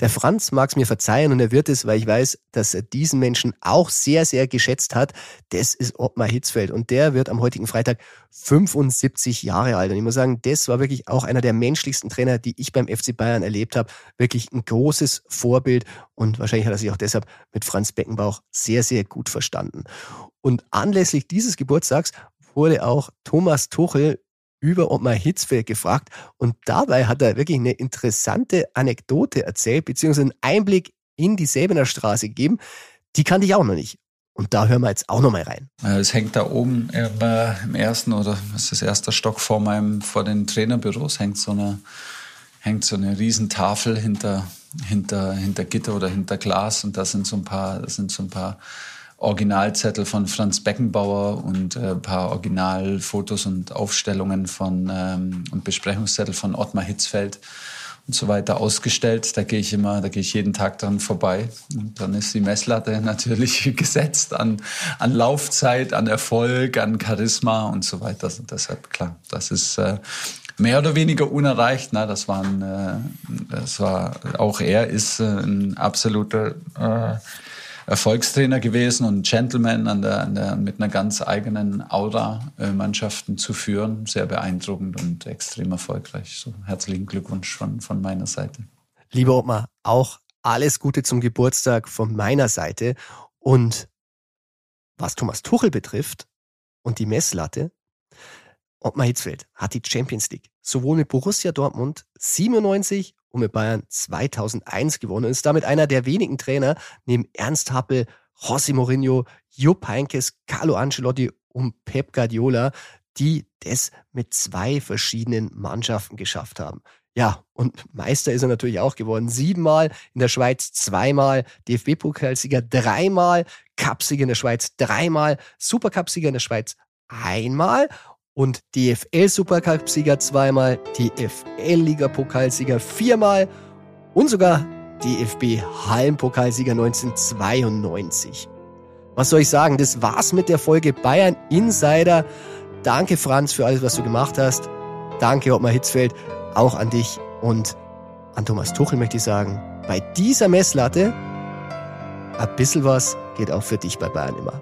Der Franz mag es mir verzeihen und er wird es, weil ich weiß, dass er diesen Menschen auch sehr, sehr geschätzt hat. Das ist Ottmar Hitzfeld und der wird am heutigen Freitag 75 Jahre alt. Und ich muss sagen, das war wirklich auch einer der menschlichsten Trainer, die ich beim FC Bayern erlebt habe. Wirklich ein großes Vorbild und wahrscheinlich hat er sich auch deshalb mit Franz Beckenbauch sehr, sehr gut verstanden. Und anlässlich dieses Geburtstags wurde auch Thomas Tuchel über Ottmar Hitzfeld gefragt und dabei hat er wirklich eine interessante Anekdote erzählt, beziehungsweise einen Einblick in die Säbener Straße gegeben. Die kannte ich auch noch nicht. Und da hören wir jetzt auch noch mal rein. Es hängt da oben im ersten oder was ist das erste Stock vor meinem, vor den Trainerbüros hängt so eine, hängt so eine Riesentafel hinter, hinter, hinter Gitter oder hinter Glas und da sind so ein paar, das sind so ein paar Originalzettel von Franz Beckenbauer und äh, ein paar Originalfotos und Aufstellungen von ähm, und Besprechungszettel von Ottmar Hitzfeld und so weiter ausgestellt. Da gehe ich immer, da gehe ich jeden Tag dran vorbei. Und dann ist die Messlatte natürlich gesetzt an, an Laufzeit, an Erfolg, an Charisma und so weiter. Also deshalb klar, das ist äh, mehr oder weniger unerreicht. Na, das waren, äh, das war auch er ist äh, ein absoluter äh, Erfolgstrainer gewesen und Gentleman an der, an der, mit einer ganz eigenen Aura äh, Mannschaften zu führen. Sehr beeindruckend und extrem erfolgreich. So herzlichen Glückwunsch von, von meiner Seite. Lieber Ottmar, auch alles Gute zum Geburtstag von meiner Seite. Und was Thomas Tuchel betrifft und die Messlatte, Ottmar Hitzfeld hat die Champions League sowohl mit Borussia Dortmund 97 und mit Bayern 2001 gewonnen ist damit einer der wenigen Trainer neben Ernst Happel, José Mourinho, Jupp Heynckes, Carlo Ancelotti und Pep Guardiola, die das mit zwei verschiedenen Mannschaften geschafft haben. Ja, und Meister ist er natürlich auch geworden. Siebenmal in der Schweiz, zweimal DFB-Pokalsieger, dreimal Cupsieger in der Schweiz, dreimal Supercupsieger in der Schweiz, einmal und DFL-Supercup-Sieger zweimal, DFL-Liga-Pokalsieger viermal und sogar DFB-Hallenpokalsieger 1992. Was soll ich sagen? Das war's mit der Folge Bayern Insider. Danke, Franz, für alles, was du gemacht hast. Danke, Ottmar Hitzfeld, auch an dich und an Thomas Tuchel möchte ich sagen. Bei dieser Messlatte, ein bisschen was geht auch für dich bei Bayern immer.